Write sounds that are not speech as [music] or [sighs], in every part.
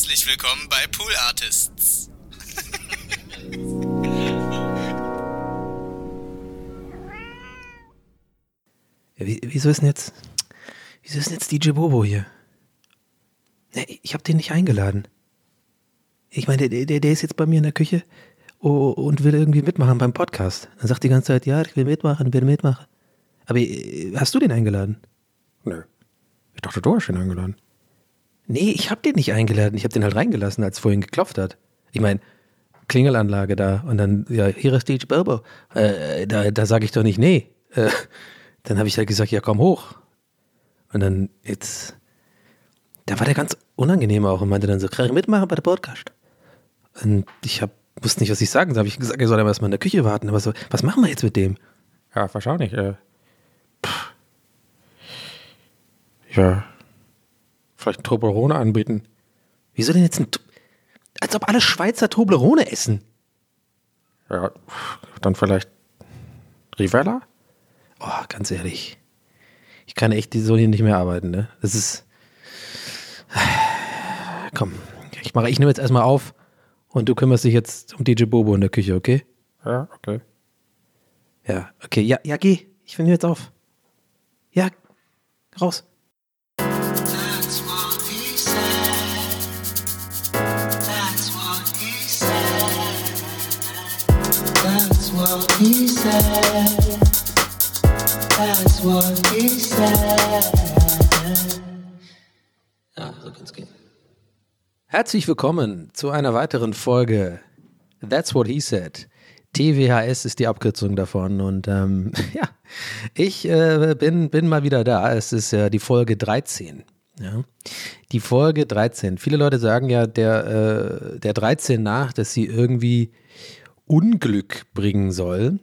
Herzlich willkommen bei Pool Artists. Ja, wie, wieso ist denn jetzt, wieso ist denn jetzt DJ Bobo hier? Nee, ich habe den nicht eingeladen. Ich meine, der, der, der ist jetzt bei mir in der Küche oh, und will irgendwie mitmachen beim Podcast. Er sagt die ganze Zeit, ja, ich will mitmachen, will mitmachen. Aber äh, hast du den eingeladen? Nö. Ich dachte, du hast ihn eingeladen. Nee, ich habe den nicht eingeladen. Ich habe den halt reingelassen, als vorhin geklopft hat. Ich meine, Klingelanlage da und dann, ja, hier ist DJ Bobo. Äh, da da sage ich doch nicht nee. Äh, dann habe ich halt gesagt, ja, komm hoch. Und dann jetzt, da war der ganz unangenehm auch und meinte dann so, kann ich mitmachen bei der Podcast? Und ich hab, wusste nicht, was ich sagen soll. Habe ich gesagt, er soll erstmal in der Küche warten. Aber so, was machen wir jetzt mit dem? Ja, wahrscheinlich. Äh, ja, vielleicht ein Toblerone anbieten. Wieso denn jetzt ein, als ob alle Schweizer Toblerone essen? Ja, dann vielleicht Rivella? Oh, ganz ehrlich. Ich kann echt so hier nicht mehr arbeiten, ne? Das ist. [sighs] Komm, ich mache, ich nehme jetzt erstmal auf und du kümmerst dich jetzt um DJ Bobo in der Küche, okay? Ja, okay. Ja, okay, ja, ja, geh. Ich nehme jetzt auf. Ja, raus. Ja, so kann's gehen. Herzlich willkommen zu einer weiteren Folge That's What He Said. TWHS ist die Abkürzung davon und ähm, [laughs] ja, ich äh, bin, bin mal wieder da. Es ist ja die Folge 13. Ja. Die Folge 13. Viele Leute sagen ja der, äh, der 13 nach, dass sie irgendwie Unglück bringen soll.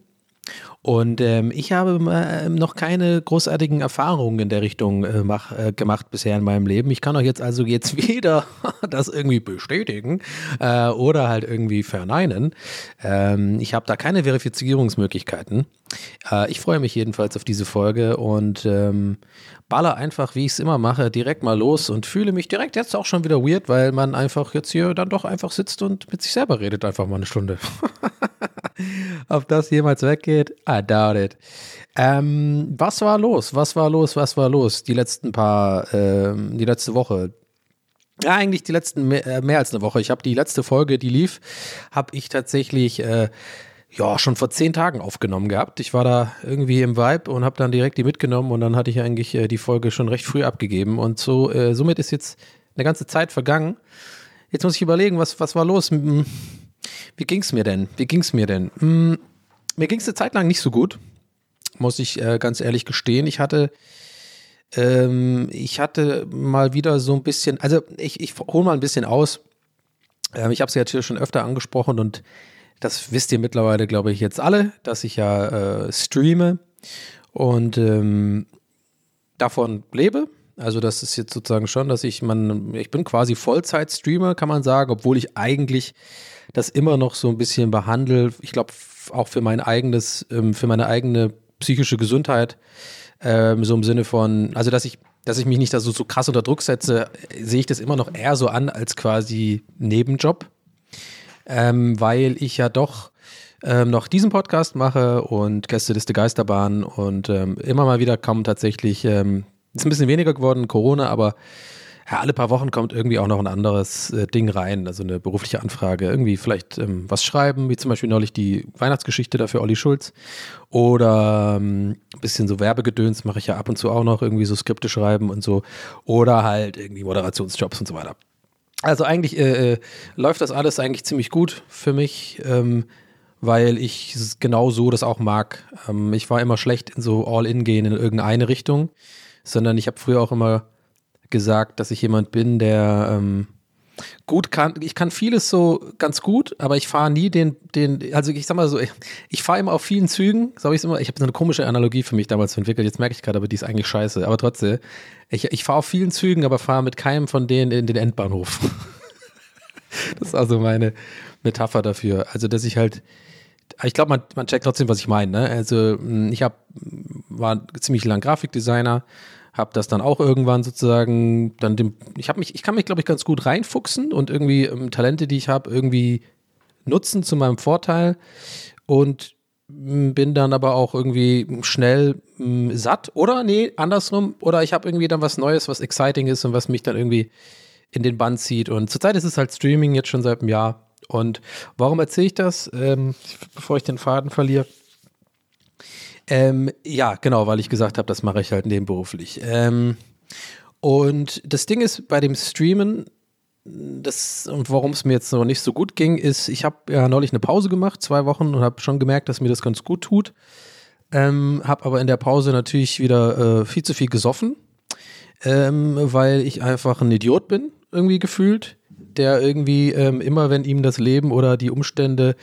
Und ähm, ich habe äh, noch keine großartigen Erfahrungen in der Richtung äh, mach, äh, gemacht bisher in meinem Leben. Ich kann euch jetzt also jetzt [laughs] weder das irgendwie bestätigen äh, oder halt irgendwie verneinen. Ähm, ich habe da keine Verifizierungsmöglichkeiten. Äh, ich freue mich jedenfalls auf diese Folge und ähm, baller einfach, wie ich es immer mache, direkt mal los und fühle mich direkt jetzt auch schon wieder weird, weil man einfach jetzt hier dann doch einfach sitzt und mit sich selber redet, einfach mal eine Stunde. [laughs] Ob das jemals weggeht? I doubt it. Ähm, was war los? Was war los? Was war los? Die letzten paar, ähm, die letzte Woche. Ja, eigentlich die letzten mehr, äh, mehr als eine Woche. Ich habe die letzte Folge, die lief, habe ich tatsächlich äh, ja schon vor zehn Tagen aufgenommen gehabt. Ich war da irgendwie im Vibe und habe dann direkt die mitgenommen und dann hatte ich eigentlich äh, die Folge schon recht früh abgegeben und so äh, somit ist jetzt eine ganze Zeit vergangen. Jetzt muss ich überlegen, was was war los? Wie ging's mir denn? Wie ging's mir denn? Hm, mir ging's eine Zeit lang nicht so gut, muss ich äh, ganz ehrlich gestehen. Ich hatte ähm, ich hatte mal wieder so ein bisschen, also ich, ich hole mal ein bisschen aus. Ähm, ich habe es ja hier schon öfter angesprochen und das wisst ihr mittlerweile, glaube ich, jetzt alle, dass ich ja äh, streame und ähm, davon lebe. Also das ist jetzt sozusagen schon, dass ich man, ich bin quasi Vollzeit-Streamer, kann man sagen, obwohl ich eigentlich das immer noch so ein bisschen behandle. Ich glaube auch für mein eigenes, ähm, für meine eigene psychische Gesundheit, ähm, so im Sinne von, also dass ich, dass ich mich nicht da so, so krass unter Druck setze, äh, sehe ich das immer noch eher so an als quasi Nebenjob, ähm, weil ich ja doch ähm, noch diesen Podcast mache und Gästeliste Geisterbahn und ähm, immer mal wieder kommen tatsächlich, ähm, ist ein bisschen weniger geworden, Corona, aber ja, alle paar Wochen kommt irgendwie auch noch ein anderes äh, Ding rein, also eine berufliche Anfrage, irgendwie vielleicht ähm, was schreiben, wie zum Beispiel neulich die Weihnachtsgeschichte dafür Olli Schulz oder ähm, ein bisschen so Werbegedöns mache ich ja ab und zu auch noch, irgendwie so Skripte schreiben und so oder halt irgendwie Moderationsjobs und so weiter. Also eigentlich äh, äh, läuft das alles eigentlich ziemlich gut für mich, ähm, weil ich genau so das auch mag. Ähm, ich war immer schlecht in so All-In gehen in irgendeine Richtung, sondern ich habe früher auch immer gesagt, dass ich jemand bin, der ähm, gut kann. Ich kann vieles so ganz gut, aber ich fahre nie den, den, also ich sag mal so, ich, ich fahre immer auf vielen Zügen, so hab ich's immer, ich habe so eine komische Analogie für mich damals entwickelt, jetzt merke ich gerade, aber die ist eigentlich scheiße, aber trotzdem, ich, ich fahre auf vielen Zügen, aber fahre mit keinem von denen in den Endbahnhof. [laughs] das ist also meine Metapher dafür. Also, dass ich halt, ich glaube, man, man checkt trotzdem, was ich meine. Ne? Also, mh, ich hab, war ziemlich lang Grafikdesigner, habe das dann auch irgendwann sozusagen dann dem, ich habe mich, ich kann mich glaube ich ganz gut reinfuchsen und irgendwie ähm, Talente, die ich habe, irgendwie nutzen zu meinem Vorteil und m, bin dann aber auch irgendwie schnell m, satt oder nee, andersrum oder ich habe irgendwie dann was Neues, was exciting ist und was mich dann irgendwie in den Bann zieht und zurzeit ist es halt Streaming jetzt schon seit einem Jahr und warum erzähle ich das, ähm, bevor ich den Faden verliere? Ähm, ja, genau, weil ich gesagt habe, das mache ich halt nebenberuflich. Ähm, und das Ding ist bei dem Streamen, das und warum es mir jetzt noch nicht so gut ging, ist, ich habe ja neulich eine Pause gemacht, zwei Wochen, und habe schon gemerkt, dass mir das ganz gut tut. Ähm, habe aber in der Pause natürlich wieder äh, viel zu viel gesoffen, ähm, weil ich einfach ein Idiot bin, irgendwie gefühlt der irgendwie ähm, immer, wenn ihm das Leben oder die Umstände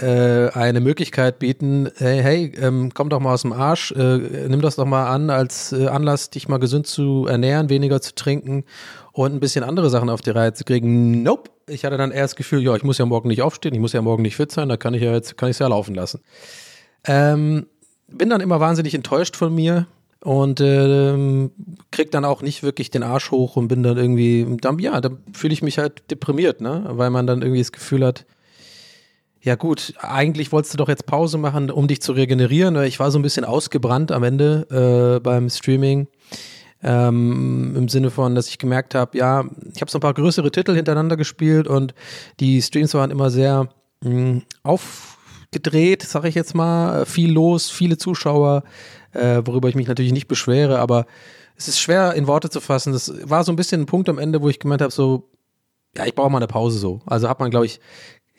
äh, eine Möglichkeit bieten, hey, hey, ähm, komm doch mal aus dem Arsch, äh, nimm das doch mal an als äh, Anlass, dich mal gesund zu ernähren, weniger zu trinken und ein bisschen andere Sachen auf die Reihe zu kriegen. Nope. Ich hatte dann eher das Gefühl, ja, ich muss ja morgen nicht aufstehen, ich muss ja morgen nicht fit sein, da kann ich ja jetzt, kann ich es ja laufen lassen. Ähm, bin dann immer wahnsinnig enttäuscht von mir, und ähm, krieg dann auch nicht wirklich den Arsch hoch und bin dann irgendwie, dann, ja, da fühle ich mich halt deprimiert, ne? Weil man dann irgendwie das Gefühl hat, ja gut, eigentlich wolltest du doch jetzt Pause machen, um dich zu regenerieren. Ich war so ein bisschen ausgebrannt am Ende äh, beim Streaming. Ähm, Im Sinne von, dass ich gemerkt habe, ja, ich habe so ein paar größere Titel hintereinander gespielt und die Streams waren immer sehr mh, aufgedreht, sag ich jetzt mal, viel los, viele Zuschauer, äh, worüber ich mich natürlich nicht beschwere, aber es ist schwer in Worte zu fassen. Das war so ein bisschen ein Punkt am Ende, wo ich gemeint habe, so, ja, ich brauche mal eine Pause so. Also hat man, glaube ich,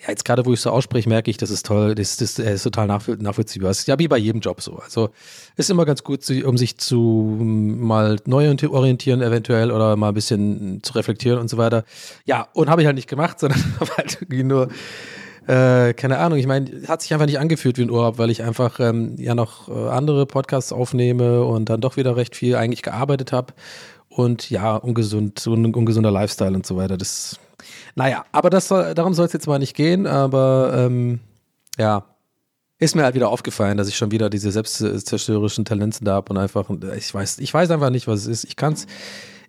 ja, jetzt gerade, wo ich so ausspreche, merke ich, das ist toll, das, das, das ist total nachvollziehbar. Das ist ja wie bei jedem Job so. Also ist immer ganz gut, um sich zu mal neu orientieren eventuell oder mal ein bisschen zu reflektieren und so weiter. Ja, und habe ich halt nicht gemacht, [laughs] sondern [laughs] habe halt nur äh, keine Ahnung, ich meine, hat sich einfach nicht angefühlt wie ein Urlaub, weil ich einfach ähm, ja noch äh, andere Podcasts aufnehme und dann doch wieder recht viel eigentlich gearbeitet habe. Und ja, ungesund, ein ungesunder Lifestyle und so weiter. Das, naja, aber das soll, darum soll es jetzt mal nicht gehen, aber ähm, ja, ist mir halt wieder aufgefallen, dass ich schon wieder diese selbstzerstörerischen Talenzen da habe und einfach, ich weiß, ich weiß einfach nicht, was es ist. Ich kann es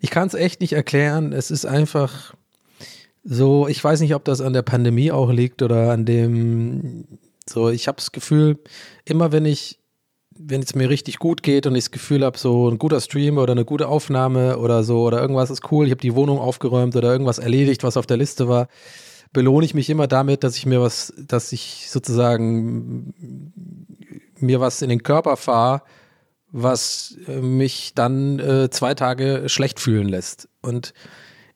ich kann's echt nicht erklären. Es ist einfach, so, ich weiß nicht, ob das an der Pandemie auch liegt oder an dem, so, ich habe das Gefühl, immer wenn ich, wenn es mir richtig gut geht und ich das Gefühl habe, so ein guter Stream oder eine gute Aufnahme oder so oder irgendwas ist cool, ich habe die Wohnung aufgeräumt oder irgendwas erledigt, was auf der Liste war, belohne ich mich immer damit, dass ich mir was, dass ich sozusagen mir was in den Körper fahre, was mich dann äh, zwei Tage schlecht fühlen lässt. Und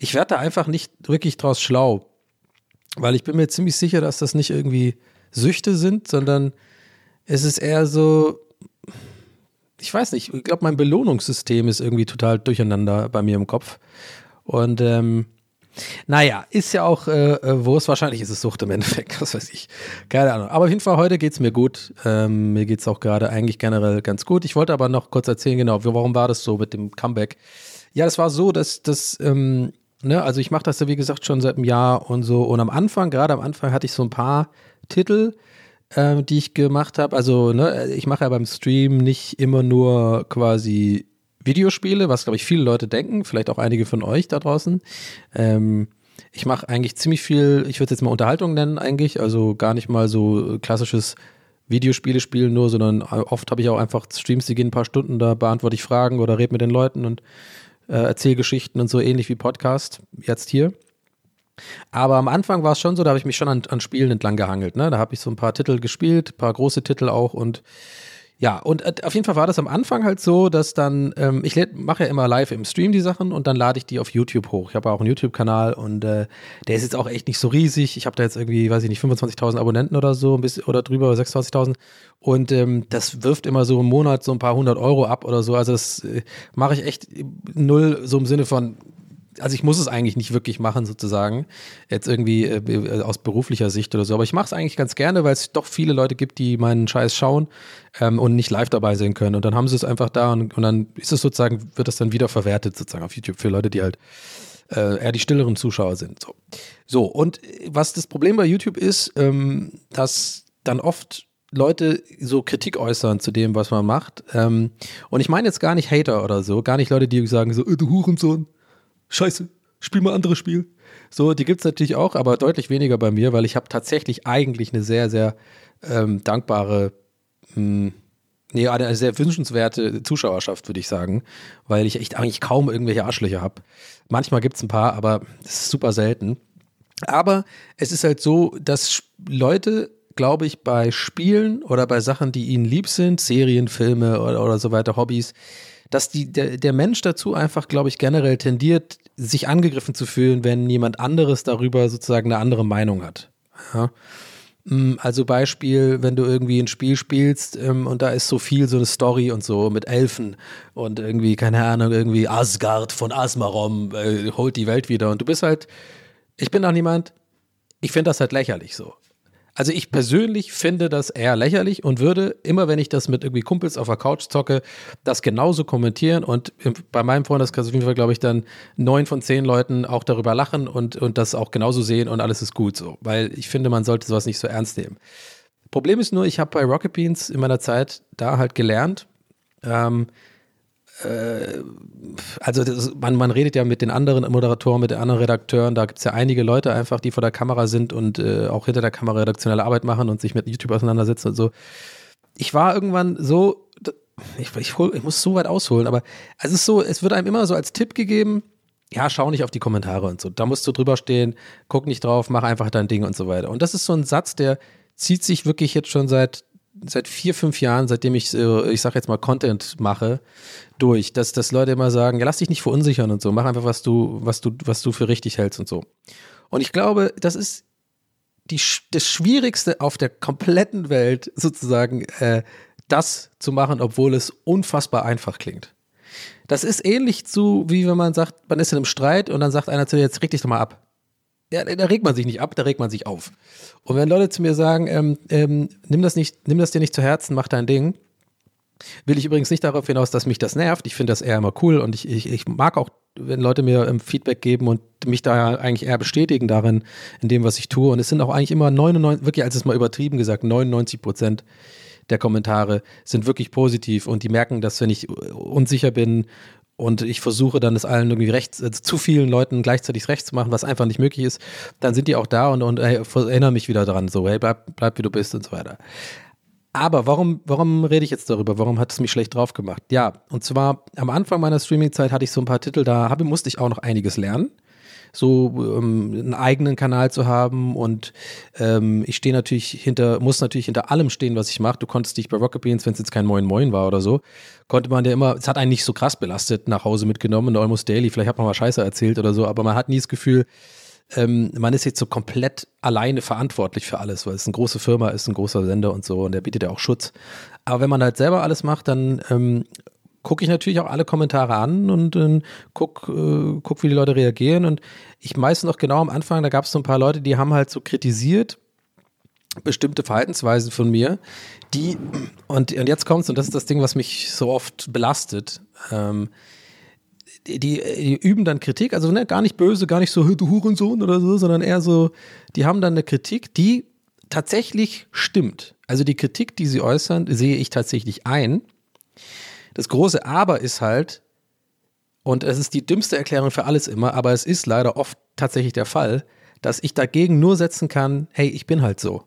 ich werde da einfach nicht wirklich draus schlau, weil ich bin mir ziemlich sicher, dass das nicht irgendwie Süchte sind, sondern es ist eher so, ich weiß nicht, ich glaube, mein Belohnungssystem ist irgendwie total durcheinander bei mir im Kopf. Und ähm, naja, ist ja auch, äh, äh wo es wahrscheinlich ist es Sucht im Endeffekt, [laughs] was weiß ich. Keine Ahnung. Aber auf jeden Fall, heute geht es mir gut. Ähm, mir geht es auch gerade eigentlich generell ganz gut. Ich wollte aber noch kurz erzählen, genau, warum war das so mit dem Comeback? Ja, das war so, dass, dass ähm, ne, also ich mache das ja wie gesagt schon seit einem Jahr und so. Und am Anfang, gerade am Anfang hatte ich so ein paar Titel, äh, die ich gemacht habe. Also, ne, ich mache ja beim Stream nicht immer nur quasi Videospiele, was glaube ich viele Leute denken, vielleicht auch einige von euch da draußen. Ähm, ich mache eigentlich ziemlich viel, ich würde es jetzt mal Unterhaltung nennen eigentlich, also gar nicht mal so klassisches Videospiele spielen nur, sondern oft habe ich auch einfach Streams, die gehen ein paar Stunden, da beantworte ich Fragen oder rede mit den Leuten und äh, Erzählgeschichten und so ähnlich wie Podcast, jetzt hier. Aber am Anfang war es schon so, da habe ich mich schon an, an Spielen entlang gehangelt. Ne? Da habe ich so ein paar Titel gespielt, ein paar große Titel auch und ja, und äh, auf jeden Fall war das am Anfang halt so, dass dann, ähm, ich mache ja immer live im Stream die Sachen und dann lade ich die auf YouTube hoch. Ich habe auch einen YouTube-Kanal und äh, der ist jetzt auch echt nicht so riesig. Ich habe da jetzt irgendwie, weiß ich nicht, 25.000 Abonnenten oder so, bisschen, oder drüber, 26.000. Und ähm, das wirft immer so im Monat so ein paar hundert Euro ab oder so. Also das äh, mache ich echt null so im Sinne von, also ich muss es eigentlich nicht wirklich machen, sozusagen, jetzt irgendwie äh, aus beruflicher Sicht oder so. Aber ich mache es eigentlich ganz gerne, weil es doch viele Leute gibt, die meinen Scheiß schauen ähm, und nicht live dabei sein können. Und dann haben sie es einfach da und, und dann ist es sozusagen, wird das dann wieder verwertet, sozusagen auf YouTube für Leute, die halt äh, eher die stilleren Zuschauer sind. So. so, und was das Problem bei YouTube ist, ähm, dass dann oft Leute so Kritik äußern zu dem, was man macht. Ähm, und ich meine jetzt gar nicht Hater oder so, gar nicht Leute, die sagen so, äh, du Hurensohn, scheiße, spiel mal anderes Spiel. So, die gibt es natürlich auch, aber deutlich weniger bei mir, weil ich habe tatsächlich eigentlich eine sehr, sehr ähm, dankbare, mh, nee, eine sehr wünschenswerte Zuschauerschaft, würde ich sagen, weil ich echt eigentlich kaum irgendwelche Arschlöcher habe. Manchmal gibt es ein paar, aber das ist super selten. Aber es ist halt so, dass Leute, glaube ich, bei Spielen oder bei Sachen, die ihnen lieb sind, Serien, Filme oder, oder so weiter, Hobbys, dass die, der, der Mensch dazu einfach, glaube ich, generell tendiert, sich angegriffen zu fühlen, wenn jemand anderes darüber sozusagen eine andere Meinung hat. Ja. Mm, also Beispiel, wenn du irgendwie ein Spiel spielst ähm, und da ist so viel so eine Story und so mit Elfen und irgendwie, keine Ahnung, irgendwie Asgard von Asmarom äh, holt die Welt wieder und du bist halt, ich bin auch niemand, ich finde das halt lächerlich so. Also ich persönlich finde das eher lächerlich und würde immer, wenn ich das mit irgendwie Kumpels auf der Couch zocke, das genauso kommentieren und bei meinem Freundeskreis auf jeden Fall, glaube ich, dann neun von zehn Leuten auch darüber lachen und, und das auch genauso sehen und alles ist gut so, weil ich finde, man sollte sowas nicht so ernst nehmen. Problem ist nur, ich habe bei Rocket Beans in meiner Zeit da halt gelernt, ähm, äh, also das, man, man redet ja mit den anderen Moderatoren, mit den anderen Redakteuren, da gibt es ja einige Leute einfach, die vor der Kamera sind und äh, auch hinter der Kamera redaktionelle Arbeit machen und sich mit YouTube auseinandersetzen und so. Ich war irgendwann so, ich, ich, hol, ich muss so weit ausholen, aber es ist so, es wird einem immer so als Tipp gegeben, ja, schau nicht auf die Kommentare und so. Da musst du drüber stehen, guck nicht drauf, mach einfach dein Ding und so weiter. Und das ist so ein Satz, der zieht sich wirklich jetzt schon seit seit vier, fünf Jahren, seitdem ich, äh, ich sag jetzt mal, Content mache, durch, dass, dass Leute immer sagen, ja, lass dich nicht verunsichern und so, mach einfach, was du, was du, was du für richtig hältst und so. Und ich glaube, das ist die, das Schwierigste auf der kompletten Welt, sozusagen, äh, das zu machen, obwohl es unfassbar einfach klingt. Das ist ähnlich zu, wie wenn man sagt, man ist in einem Streit und dann sagt einer zu dir, jetzt reg dich doch mal ab. Ja, da regt man sich nicht ab, da regt man sich auf. Und wenn Leute zu mir sagen, ähm, ähm, nimm das nicht, nimm das dir nicht zu Herzen, mach dein Ding, will ich übrigens nicht darauf hinaus, dass mich das nervt. Ich finde das eher immer cool und ich, ich, ich mag auch, wenn Leute mir ähm, Feedback geben und mich da eigentlich eher bestätigen darin, in dem, was ich tue. Und es sind auch eigentlich immer 99, wirklich, als es mal übertrieben gesagt, 99 Prozent der Kommentare sind wirklich positiv und die merken, dass wenn ich unsicher bin und ich versuche dann es allen irgendwie recht, also zu vielen Leuten gleichzeitig recht zu machen, was einfach nicht möglich ist, dann sind die auch da und, und hey, erinnern mich wieder dran, so, hey, bleib, bleib wie du bist und so weiter. Aber warum, warum rede ich jetzt darüber? Warum hat es mich schlecht drauf gemacht? Ja, und zwar am Anfang meiner Streaming-Zeit hatte ich so ein paar Titel, da habe, musste ich auch noch einiges lernen so ähm, einen eigenen Kanal zu haben und ähm, ich stehe natürlich hinter, muss natürlich hinter allem stehen, was ich mache. Du konntest dich bei Rocket Beans, wenn es jetzt kein Moin Moin war oder so, konnte man ja immer, es hat einen nicht so krass belastet, nach Hause mitgenommen, Almost Daily, vielleicht hat man mal Scheiße erzählt oder so, aber man hat nie das Gefühl, ähm, man ist jetzt so komplett alleine verantwortlich für alles, weil es eine große Firma ist, ein großer Sender und so und der bietet ja auch Schutz. Aber wenn man halt selber alles macht, dann ähm, gucke ich natürlich auch alle Kommentare an und äh, guck, äh, guck, wie die Leute reagieren. Und ich meistens noch genau am Anfang, da gab es so ein paar Leute, die haben halt so kritisiert, bestimmte Verhaltensweisen von mir, die, und, und jetzt kommt's, und das ist das Ding, was mich so oft belastet, ähm, die, die, üben dann Kritik, also ne, gar nicht böse, gar nicht so, du Hurensohn oder so, sondern eher so, die haben dann eine Kritik, die tatsächlich stimmt. Also die Kritik, die sie äußern, sehe ich tatsächlich ein. Das große Aber ist halt, und es ist die dümmste Erklärung für alles immer, aber es ist leider oft tatsächlich der Fall, dass ich dagegen nur setzen kann, hey, ich bin halt so.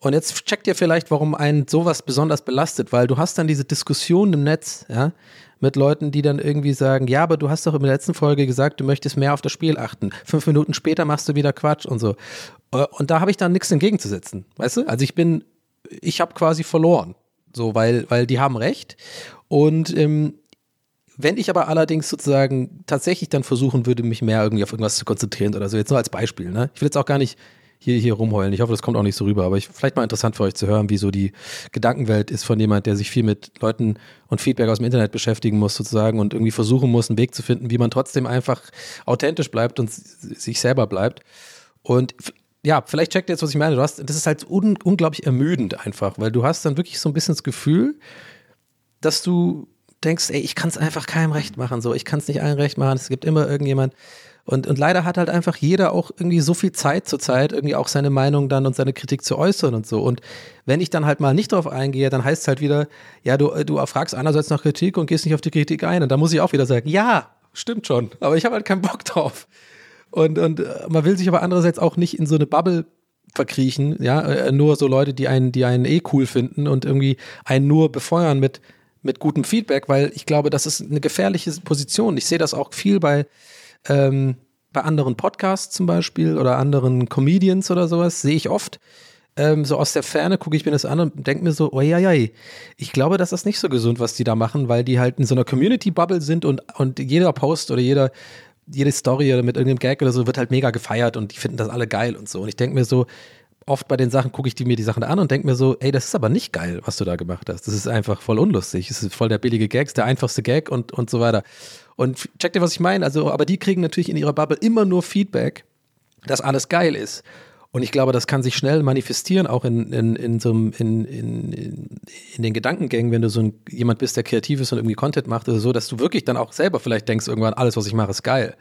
Und jetzt checkt ihr vielleicht, warum einen sowas besonders belastet, weil du hast dann diese Diskussion im Netz, ja, mit Leuten, die dann irgendwie sagen, ja, aber du hast doch in der letzten Folge gesagt, du möchtest mehr auf das Spiel achten. Fünf Minuten später machst du wieder Quatsch und so. Und da habe ich dann nichts entgegenzusetzen, weißt du? Also ich bin, ich habe quasi verloren. So, weil, weil die haben recht. Und ähm, wenn ich aber allerdings sozusagen tatsächlich dann versuchen würde, mich mehr irgendwie auf irgendwas zu konzentrieren oder so, jetzt nur als Beispiel, ne? Ich will jetzt auch gar nicht hier, hier rumheulen. Ich hoffe, das kommt auch nicht so rüber, aber ich, vielleicht mal interessant für euch zu hören, wie so die Gedankenwelt ist von jemand, der sich viel mit Leuten und Feedback aus dem Internet beschäftigen muss, sozusagen, und irgendwie versuchen muss, einen Weg zu finden, wie man trotzdem einfach authentisch bleibt und sich selber bleibt. Und ja, vielleicht checkt ihr jetzt, was ich meine. Du hast, das ist halt un, unglaublich ermüdend einfach, weil du hast dann wirklich so ein bisschen das Gefühl, dass du denkst, ey, ich kann es einfach keinem recht machen, so, ich kann es nicht allen recht machen, es gibt immer irgendjemand. Und, und leider hat halt einfach jeder auch irgendwie so viel Zeit zur Zeit, irgendwie auch seine Meinung dann und seine Kritik zu äußern und so. Und wenn ich dann halt mal nicht drauf eingehe, dann heißt es halt wieder, ja, du, du fragst einerseits nach Kritik und gehst nicht auf die Kritik ein. Und da muss ich auch wieder sagen, ja, stimmt schon, aber ich habe halt keinen Bock drauf. Und, und äh, man will sich aber andererseits auch nicht in so eine Bubble verkriechen, ja, äh, nur so Leute, die einen, die einen eh cool finden und irgendwie einen nur befeuern mit, mit gutem Feedback, weil ich glaube, das ist eine gefährliche Position. Ich sehe das auch viel bei, ähm, bei anderen Podcasts zum Beispiel oder anderen Comedians oder sowas, sehe ich oft. Ähm, so aus der Ferne gucke ich mir das an und denke mir so, ja, ich glaube, das ist nicht so gesund, was die da machen, weil die halt in so einer Community-Bubble sind und, und jeder Post oder jeder, jede Story oder mit irgendeinem Gag oder so wird halt mega gefeiert und die finden das alle geil und so. Und ich denke mir so, oft bei den Sachen gucke ich die, mir die Sachen an und denke mir so, ey, das ist aber nicht geil, was du da gemacht hast. Das ist einfach voll unlustig. Es ist voll der billige Gag, ist der einfachste Gag und, und so weiter. Und check dir, was ich meine. Also, aber die kriegen natürlich in ihrer Bubble immer nur Feedback, dass alles geil ist. Und ich glaube, das kann sich schnell manifestieren, auch in, in, in so einem, in, in, in den Gedankengängen, wenn du so ein, jemand bist, der kreativ ist und irgendwie Content macht oder so, dass du wirklich dann auch selber vielleicht denkst, irgendwann, alles, was ich mache, ist geil.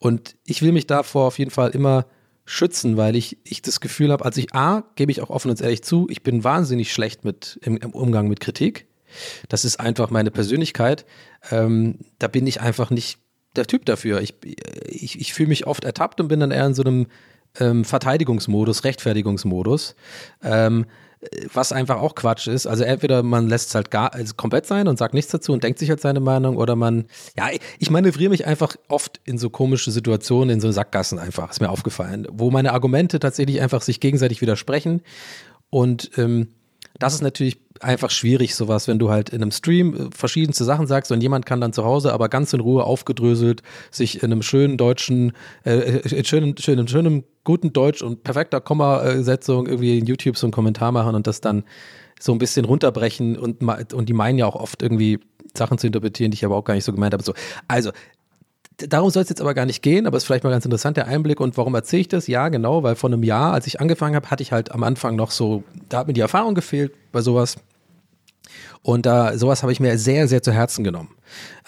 Und ich will mich davor auf jeden Fall immer schützen, weil ich, ich das Gefühl habe, als ich A, gebe ich auch offen und ehrlich zu, ich bin wahnsinnig schlecht mit im, im Umgang mit Kritik. Das ist einfach meine Persönlichkeit. Ähm, da bin ich einfach nicht der Typ dafür. Ich, ich, ich fühle mich oft ertappt und bin dann eher in so einem ähm, Verteidigungsmodus, Rechtfertigungsmodus. Ähm, was einfach auch Quatsch ist. Also entweder man lässt es halt gar also komplett sein und sagt nichts dazu und denkt sich halt seine Meinung oder man, ja, ich manövriere mich einfach oft in so komische Situationen, in so Sackgassen einfach, ist mir aufgefallen, wo meine Argumente tatsächlich einfach sich gegenseitig widersprechen und ähm, das ist natürlich einfach schwierig, sowas, wenn du halt in einem Stream äh, verschiedenste Sachen sagst und jemand kann dann zu Hause aber ganz in Ruhe aufgedröselt sich in einem schönen deutschen, äh, äh in schönen, schönen, schönen, guten Deutsch und perfekter Kommasetzung irgendwie in YouTube so einen Kommentar machen und das dann so ein bisschen runterbrechen und, und die meinen ja auch oft irgendwie Sachen zu interpretieren, die ich aber auch gar nicht so gemeint habe. So, also Darum soll es jetzt aber gar nicht gehen, aber es ist vielleicht mal ganz interessant, der Einblick. Und warum erzähle ich das? Ja, genau, weil vor einem Jahr, als ich angefangen habe, hatte ich halt am Anfang noch so, da hat mir die Erfahrung gefehlt bei sowas. Und da sowas habe ich mir sehr, sehr zu Herzen genommen.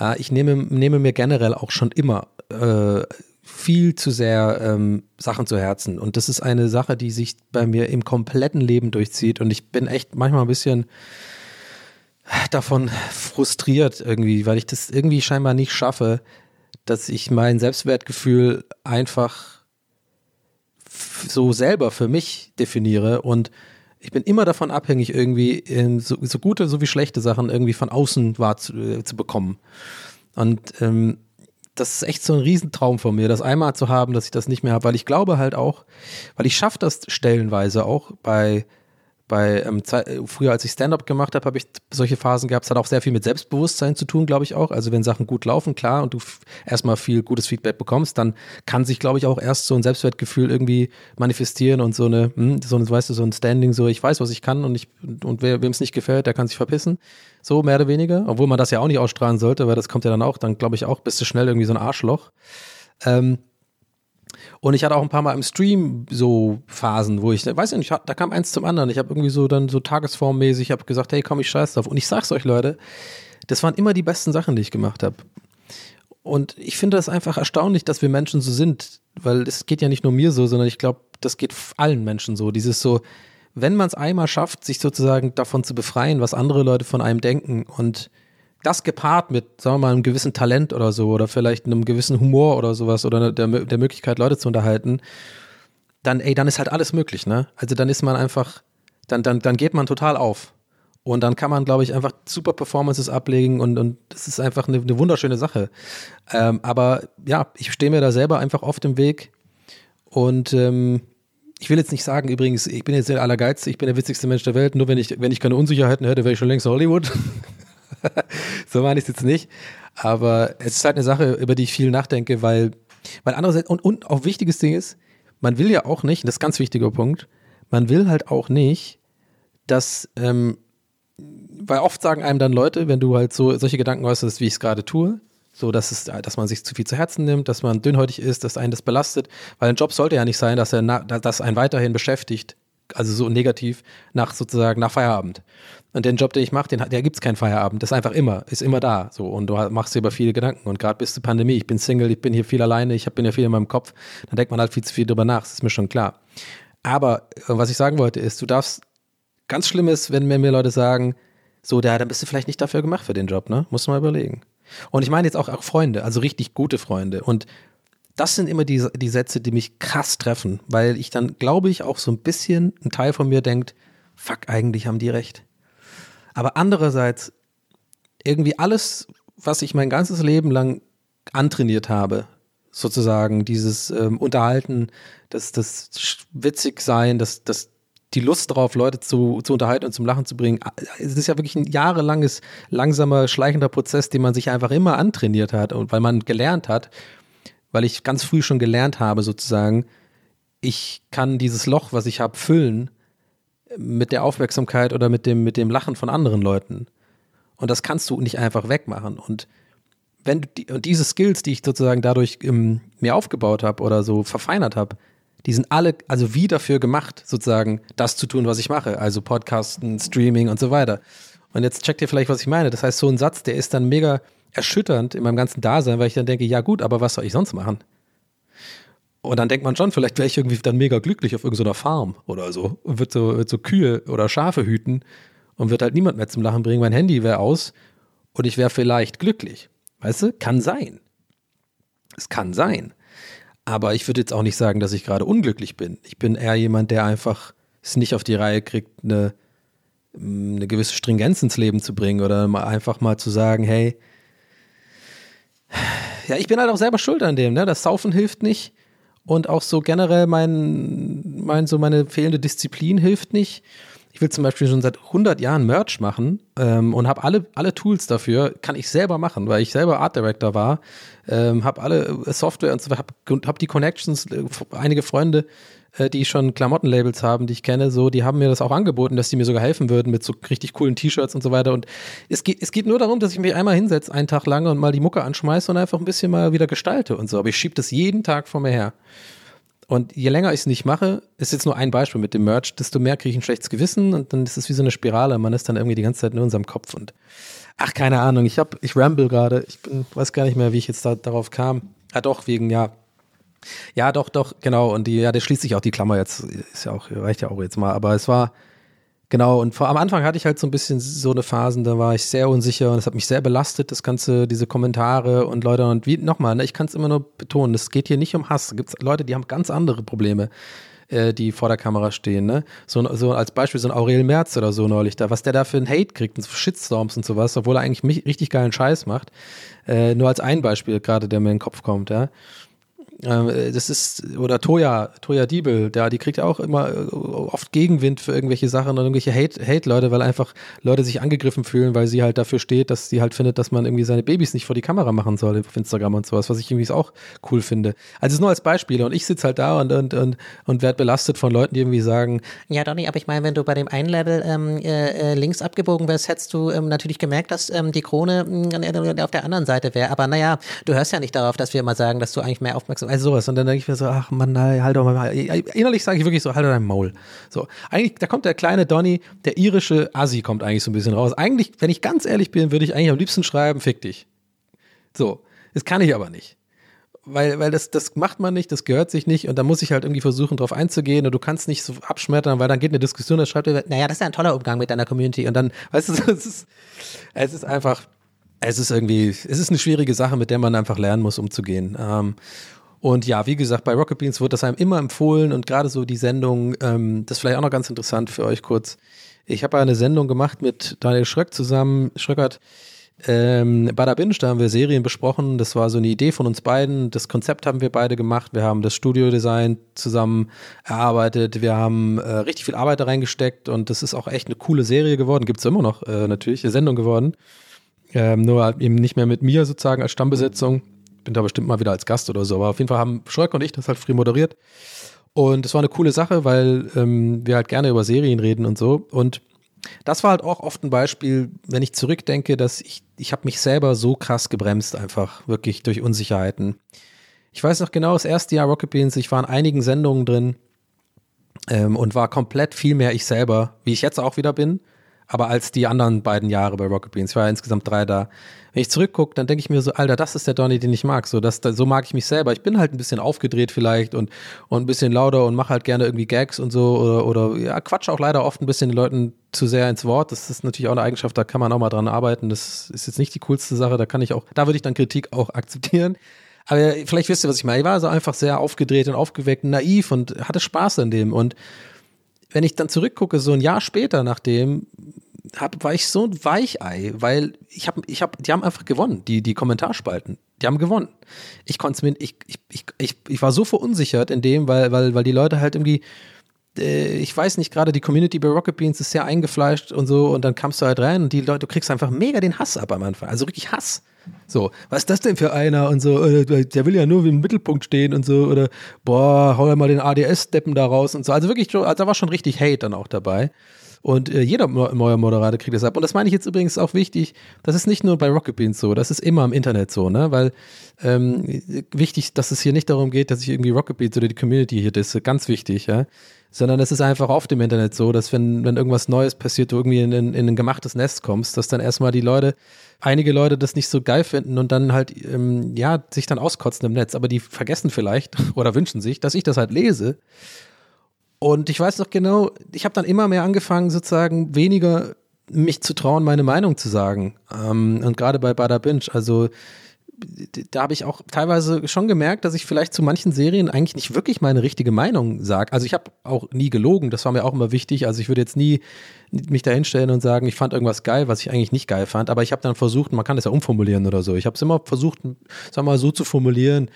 Äh, ich nehme, nehme mir generell auch schon immer äh, viel zu sehr ähm, Sachen zu Herzen. Und das ist eine Sache, die sich bei mir im kompletten Leben durchzieht. Und ich bin echt manchmal ein bisschen davon frustriert irgendwie, weil ich das irgendwie scheinbar nicht schaffe, dass ich mein Selbstwertgefühl einfach so selber für mich definiere und ich bin immer davon abhängig, irgendwie so, so, gute so wie schlechte Sachen irgendwie von außen wahr zu, zu bekommen. Und ähm, das ist echt so ein Riesentraum von mir, das einmal zu haben, dass ich das nicht mehr habe, weil ich glaube halt auch, weil ich schaffe das stellenweise auch bei bei ähm, früher, als ich Stand-up gemacht habe, habe ich solche Phasen gehabt. Es hat auch sehr viel mit Selbstbewusstsein zu tun, glaube ich auch. Also wenn Sachen gut laufen, klar, und du erstmal viel gutes Feedback bekommst, dann kann sich, glaube ich, auch erst so ein Selbstwertgefühl irgendwie manifestieren und so eine, hm, so ein, weißt du, so ein Standing, so ich weiß, was ich kann und ich und wer wem es nicht gefällt, der kann sich verpissen. So mehr oder weniger, obwohl man das ja auch nicht ausstrahlen sollte, weil das kommt ja dann auch, dann glaube ich auch, bist du schnell irgendwie so ein Arschloch. Ähm, und ich hatte auch ein paar Mal im Stream so Phasen, wo ich, weiß ich nicht, da kam eins zum anderen. Ich habe irgendwie so dann so tagesformmäßig, habe gesagt, hey, komm, ich scheiß drauf. Und ich sag's euch, Leute, das waren immer die besten Sachen, die ich gemacht habe. Und ich finde das einfach erstaunlich, dass wir Menschen so sind, weil es geht ja nicht nur mir so, sondern ich glaube, das geht allen Menschen so. Dieses so, wenn man es einmal schafft, sich sozusagen davon zu befreien, was andere Leute von einem denken und das gepaart mit, sagen wir mal, einem gewissen Talent oder so oder vielleicht einem gewissen Humor oder sowas oder der, der Möglichkeit, Leute zu unterhalten, dann, ey, dann ist halt alles möglich, ne? Also dann ist man einfach, dann, dann, dann geht man total auf. Und dann kann man, glaube ich, einfach super Performances ablegen und, und das ist einfach eine, eine wunderschöne Sache. Ähm, aber ja, ich stehe mir da selber einfach auf dem Weg und ähm, ich will jetzt nicht sagen, übrigens, ich bin jetzt der Allergeizte, ich bin der witzigste Mensch der Welt, nur wenn ich, wenn ich keine Unsicherheiten hätte, wäre ich schon längst Hollywood. [laughs] [laughs] so meine ich es jetzt nicht. Aber es ist halt eine Sache, über die ich viel nachdenke, weil, weil andererseits, und, und auch wichtiges Ding ist, man will ja auch nicht, das ist ein ganz wichtiger Punkt, man will halt auch nicht, dass, ähm, weil oft sagen einem dann Leute, wenn du halt so solche Gedanken äußerst, wie ich es gerade tue, so dass es, dass man sich zu viel zu Herzen nimmt, dass man dünnhäutig ist, dass einen das belastet, weil ein Job sollte ja nicht sein, dass er dass einen weiterhin beschäftigt, also so negativ, nach sozusagen nach Feierabend. Und den Job, den ich mache, den, der gibt es keinen Feierabend. Das ist einfach immer, ist immer da. So. Und du machst dir über viele Gedanken. Und gerade bis zur Pandemie, ich bin Single, ich bin hier viel alleine, ich bin ja viel in meinem Kopf, dann denkt man halt viel zu viel drüber nach, das ist mir schon klar. Aber äh, was ich sagen wollte, ist, du darfst, ganz schlimm ist, wenn mir Leute sagen, so, da, dann bist du vielleicht nicht dafür gemacht für den Job, ne? Musst du mal überlegen. Und ich meine jetzt auch, auch Freunde, also richtig gute Freunde. Und das sind immer die, die Sätze, die mich krass treffen, weil ich dann, glaube ich, auch so ein bisschen, ein Teil von mir denkt, fuck, eigentlich haben die recht. Aber andererseits, irgendwie alles, was ich mein ganzes Leben lang antrainiert habe, sozusagen, dieses ähm, Unterhalten, das, das Witzigsein, das, das, die Lust darauf, Leute zu, zu unterhalten und zum Lachen zu bringen. Es ist ja wirklich ein jahrelanges, langsamer, schleichender Prozess, den man sich einfach immer antrainiert hat und weil man gelernt hat, weil ich ganz früh schon gelernt habe, sozusagen, ich kann dieses Loch, was ich habe, füllen mit der Aufmerksamkeit oder mit dem, mit dem Lachen von anderen Leuten. Und das kannst du nicht einfach wegmachen. Und wenn die, und diese Skills, die ich sozusagen dadurch ähm, mir aufgebaut habe oder so verfeinert habe, die sind alle, also wie dafür gemacht, sozusagen das zu tun, was ich mache. Also Podcasten, Streaming und so weiter. Und jetzt checkt ihr vielleicht, was ich meine. Das heißt, so ein Satz, der ist dann mega erschütternd in meinem ganzen Dasein, weil ich dann denke, ja gut, aber was soll ich sonst machen? Und dann denkt man schon, vielleicht wäre ich irgendwie dann mega glücklich auf irgendeiner Farm oder so und wird so, wird so Kühe oder Schafe hüten und wird halt niemand mehr zum Lachen bringen. Mein Handy wäre aus und ich wäre vielleicht glücklich. Weißt du? Kann sein. Es kann sein. Aber ich würde jetzt auch nicht sagen, dass ich gerade unglücklich bin. Ich bin eher jemand, der einfach es nicht auf die Reihe kriegt, eine, eine gewisse Stringenz ins Leben zu bringen oder mal einfach mal zu sagen, hey, ja, ich bin halt auch selber schuld an dem, ne? Das Saufen hilft nicht. Und auch so generell mein, mein, so meine fehlende Disziplin hilft nicht. Ich will zum Beispiel schon seit 100 Jahren Merch machen ähm, und habe alle, alle Tools dafür, kann ich selber machen, weil ich selber Art Director war, ähm, habe alle Software und so, habe hab die Connections, äh, einige Freunde, äh, die schon Klamottenlabels haben, die ich kenne, so, die haben mir das auch angeboten, dass die mir sogar helfen würden mit so richtig coolen T-Shirts und so weiter. Und es geht, es geht nur darum, dass ich mich einmal hinsetze, einen Tag lang und mal die Mucke anschmeiße und einfach ein bisschen mal wieder gestalte und so. Aber ich schiebe das jeden Tag vor mir her. Und je länger ich es nicht mache, ist jetzt nur ein Beispiel mit dem Merch, desto mehr kriege ich ein schlechtes Gewissen und dann ist es wie so eine Spirale. Man ist dann irgendwie die ganze Zeit nur in seinem Kopf und ach, keine Ahnung. Ich habe, ich ramble gerade. Ich bin, weiß gar nicht mehr, wie ich jetzt da, darauf kam. Ah, doch, wegen, ja, ja, doch, doch, genau. Und die, ja, der schließt sich auch die Klammer jetzt. Ist ja auch, reicht ja auch jetzt mal. Aber es war, genau, und vor, am Anfang hatte ich halt so ein bisschen so eine Phase, da war ich sehr unsicher und es hat mich sehr belastet, das Ganze, diese Kommentare und Leute. Und wie, nochmal, ne, ich kann es immer nur betonen, es geht hier nicht um Hass. Es gibt Leute, die haben ganz andere Probleme äh, die vor der Kamera stehen. Ne? So, so als Beispiel so ein Aurel Merz oder so neulich da, was der da für einen Hate kriegt und Shitstorms und sowas, obwohl er eigentlich richtig geilen Scheiß macht. Äh, nur als ein Beispiel gerade, der mir in den Kopf kommt, ja. Ähm, das ist, oder Toya, Toya Diebel, der, die kriegt ja auch immer äh, oft Gegenwind für irgendwelche Sachen und irgendwelche Hate-Leute, weil einfach Leute sich angegriffen fühlen, weil sie halt dafür steht, dass sie halt findet, dass man irgendwie seine Babys nicht vor die Kamera machen soll auf Instagram und sowas, was ich irgendwie auch cool finde. Also es nur als Beispiel und ich sitze halt da und, und, und, und werde belastet von Leuten, die irgendwie sagen, ja Donny, aber ich meine, wenn du bei dem einen Level ähm, äh, äh links abgebogen wärst, hättest du ähm, natürlich gemerkt, dass ähm, die Krone äh, auf der anderen Seite wäre. Aber naja, du hörst ja nicht darauf, dass wir immer sagen, dass du eigentlich mehr aufmerksam also sowas. Und dann denke ich mir so, ach Mann, nein, halt doch mal. Innerlich sage ich wirklich so, halt doch dein Maul. So, eigentlich, da kommt der kleine Donny, der irische Assi kommt eigentlich so ein bisschen raus. Eigentlich, wenn ich ganz ehrlich bin, würde ich eigentlich am liebsten schreiben, fick dich. So, das kann ich aber nicht. Weil, weil das, das macht man nicht, das gehört sich nicht und da muss ich halt irgendwie versuchen, drauf einzugehen und du kannst nicht so abschmettern, weil dann geht eine Diskussion, das schreibt er, naja, das ist ja ein toller Umgang mit deiner Community und dann, weißt du, [laughs] es ist, es ist einfach, es ist irgendwie, es ist eine schwierige Sache, mit der man einfach lernen muss, umzugehen. Ähm, und ja, wie gesagt, bei Rocket Beans wird das einem immer empfohlen und gerade so die Sendung, ähm, das ist vielleicht auch noch ganz interessant für euch kurz. Ich habe eine Sendung gemacht mit Daniel Schröck zusammen, Schröckert. Ähm, bei der Binge, da haben wir Serien besprochen. Das war so eine Idee von uns beiden. Das Konzept haben wir beide gemacht. Wir haben das Studiodesign zusammen erarbeitet. Wir haben äh, richtig viel Arbeit da reingesteckt und das ist auch echt eine coole Serie geworden. Gibt es immer noch äh, natürlich, eine Sendung geworden. Ähm, nur halt eben nicht mehr mit mir sozusagen als Stammbesetzung bin da bestimmt mal wieder als Gast oder so. Aber auf jeden Fall haben Schröck und ich das halt früh moderiert. Und es war eine coole Sache, weil ähm, wir halt gerne über Serien reden und so. Und das war halt auch oft ein Beispiel, wenn ich zurückdenke, dass ich, ich habe mich selber so krass gebremst, einfach wirklich durch Unsicherheiten. Ich weiß noch genau, das erste Jahr Rocket Beans, ich war in einigen Sendungen drin, ähm, und war komplett viel mehr ich selber, wie ich jetzt auch wieder bin, aber als die anderen beiden Jahre bei Rocket Beans. Ich war ja insgesamt drei da. Wenn ich zurückgucke, dann denke ich mir so, Alter, das ist der Donny, den ich mag. So, das, so mag ich mich selber. Ich bin halt ein bisschen aufgedreht vielleicht und, und ein bisschen lauter und mache halt gerne irgendwie Gags und so oder, oder ja, quatsch auch leider oft ein bisschen den Leuten zu sehr ins Wort. Das ist natürlich auch eine Eigenschaft, da kann man auch mal dran arbeiten. Das ist jetzt nicht die coolste Sache. Da kann ich auch, da würde ich dann Kritik auch akzeptieren. Aber vielleicht wisst ihr, was ich meine. Ich war so einfach sehr aufgedreht und aufgeweckt und naiv und hatte Spaß an dem. Und wenn ich dann zurückgucke, so ein Jahr später nachdem, hab, war ich so ein Weichei, weil ich habe, ich hab, die haben einfach gewonnen, die, die Kommentarspalten. Die haben gewonnen. Ich konnte mir, ich, ich, ich, ich, war so verunsichert in dem, weil, weil, weil die Leute halt irgendwie, äh, ich weiß nicht, gerade die Community bei Rocket Beans ist sehr eingefleischt und so und dann kamst du halt rein und die Leute, du kriegst einfach mega den Hass ab am Anfang. Also wirklich Hass. So, was ist das denn für einer und so, äh, der will ja nur im Mittelpunkt stehen und so oder boah, hau ja mal den ADS-Steppen da raus und so. Also wirklich, also da war schon richtig Hate dann auch dabei. Und äh, jeder neue Moderator kriegt das ab. Und das meine ich jetzt übrigens auch wichtig. Das ist nicht nur bei Rocket Beans so, das ist immer im Internet so, ne? Weil ähm, wichtig, dass es hier nicht darum geht, dass ich irgendwie Rocket Beans oder die Community hier disse, ganz wichtig, ja. Sondern es ist einfach oft im Internet so, dass wenn, wenn irgendwas Neues passiert, du irgendwie in, in, in ein gemachtes Nest kommst, dass dann erstmal die Leute, einige Leute das nicht so geil finden und dann halt, ähm, ja, sich dann auskotzen im Netz. Aber die vergessen vielleicht [laughs] oder wünschen sich, dass ich das halt lese und ich weiß noch genau, ich habe dann immer mehr angefangen, sozusagen weniger mich zu trauen, meine Meinung zu sagen. Ähm, und gerade bei Bada Binge, also da habe ich auch teilweise schon gemerkt, dass ich vielleicht zu manchen Serien eigentlich nicht wirklich meine richtige Meinung sage. Also ich habe auch nie gelogen, das war mir auch immer wichtig. Also ich würde jetzt nie mich da hinstellen und sagen, ich fand irgendwas geil, was ich eigentlich nicht geil fand. Aber ich habe dann versucht, man kann das ja umformulieren oder so. Ich habe es immer versucht, sag mal, so zu formulieren,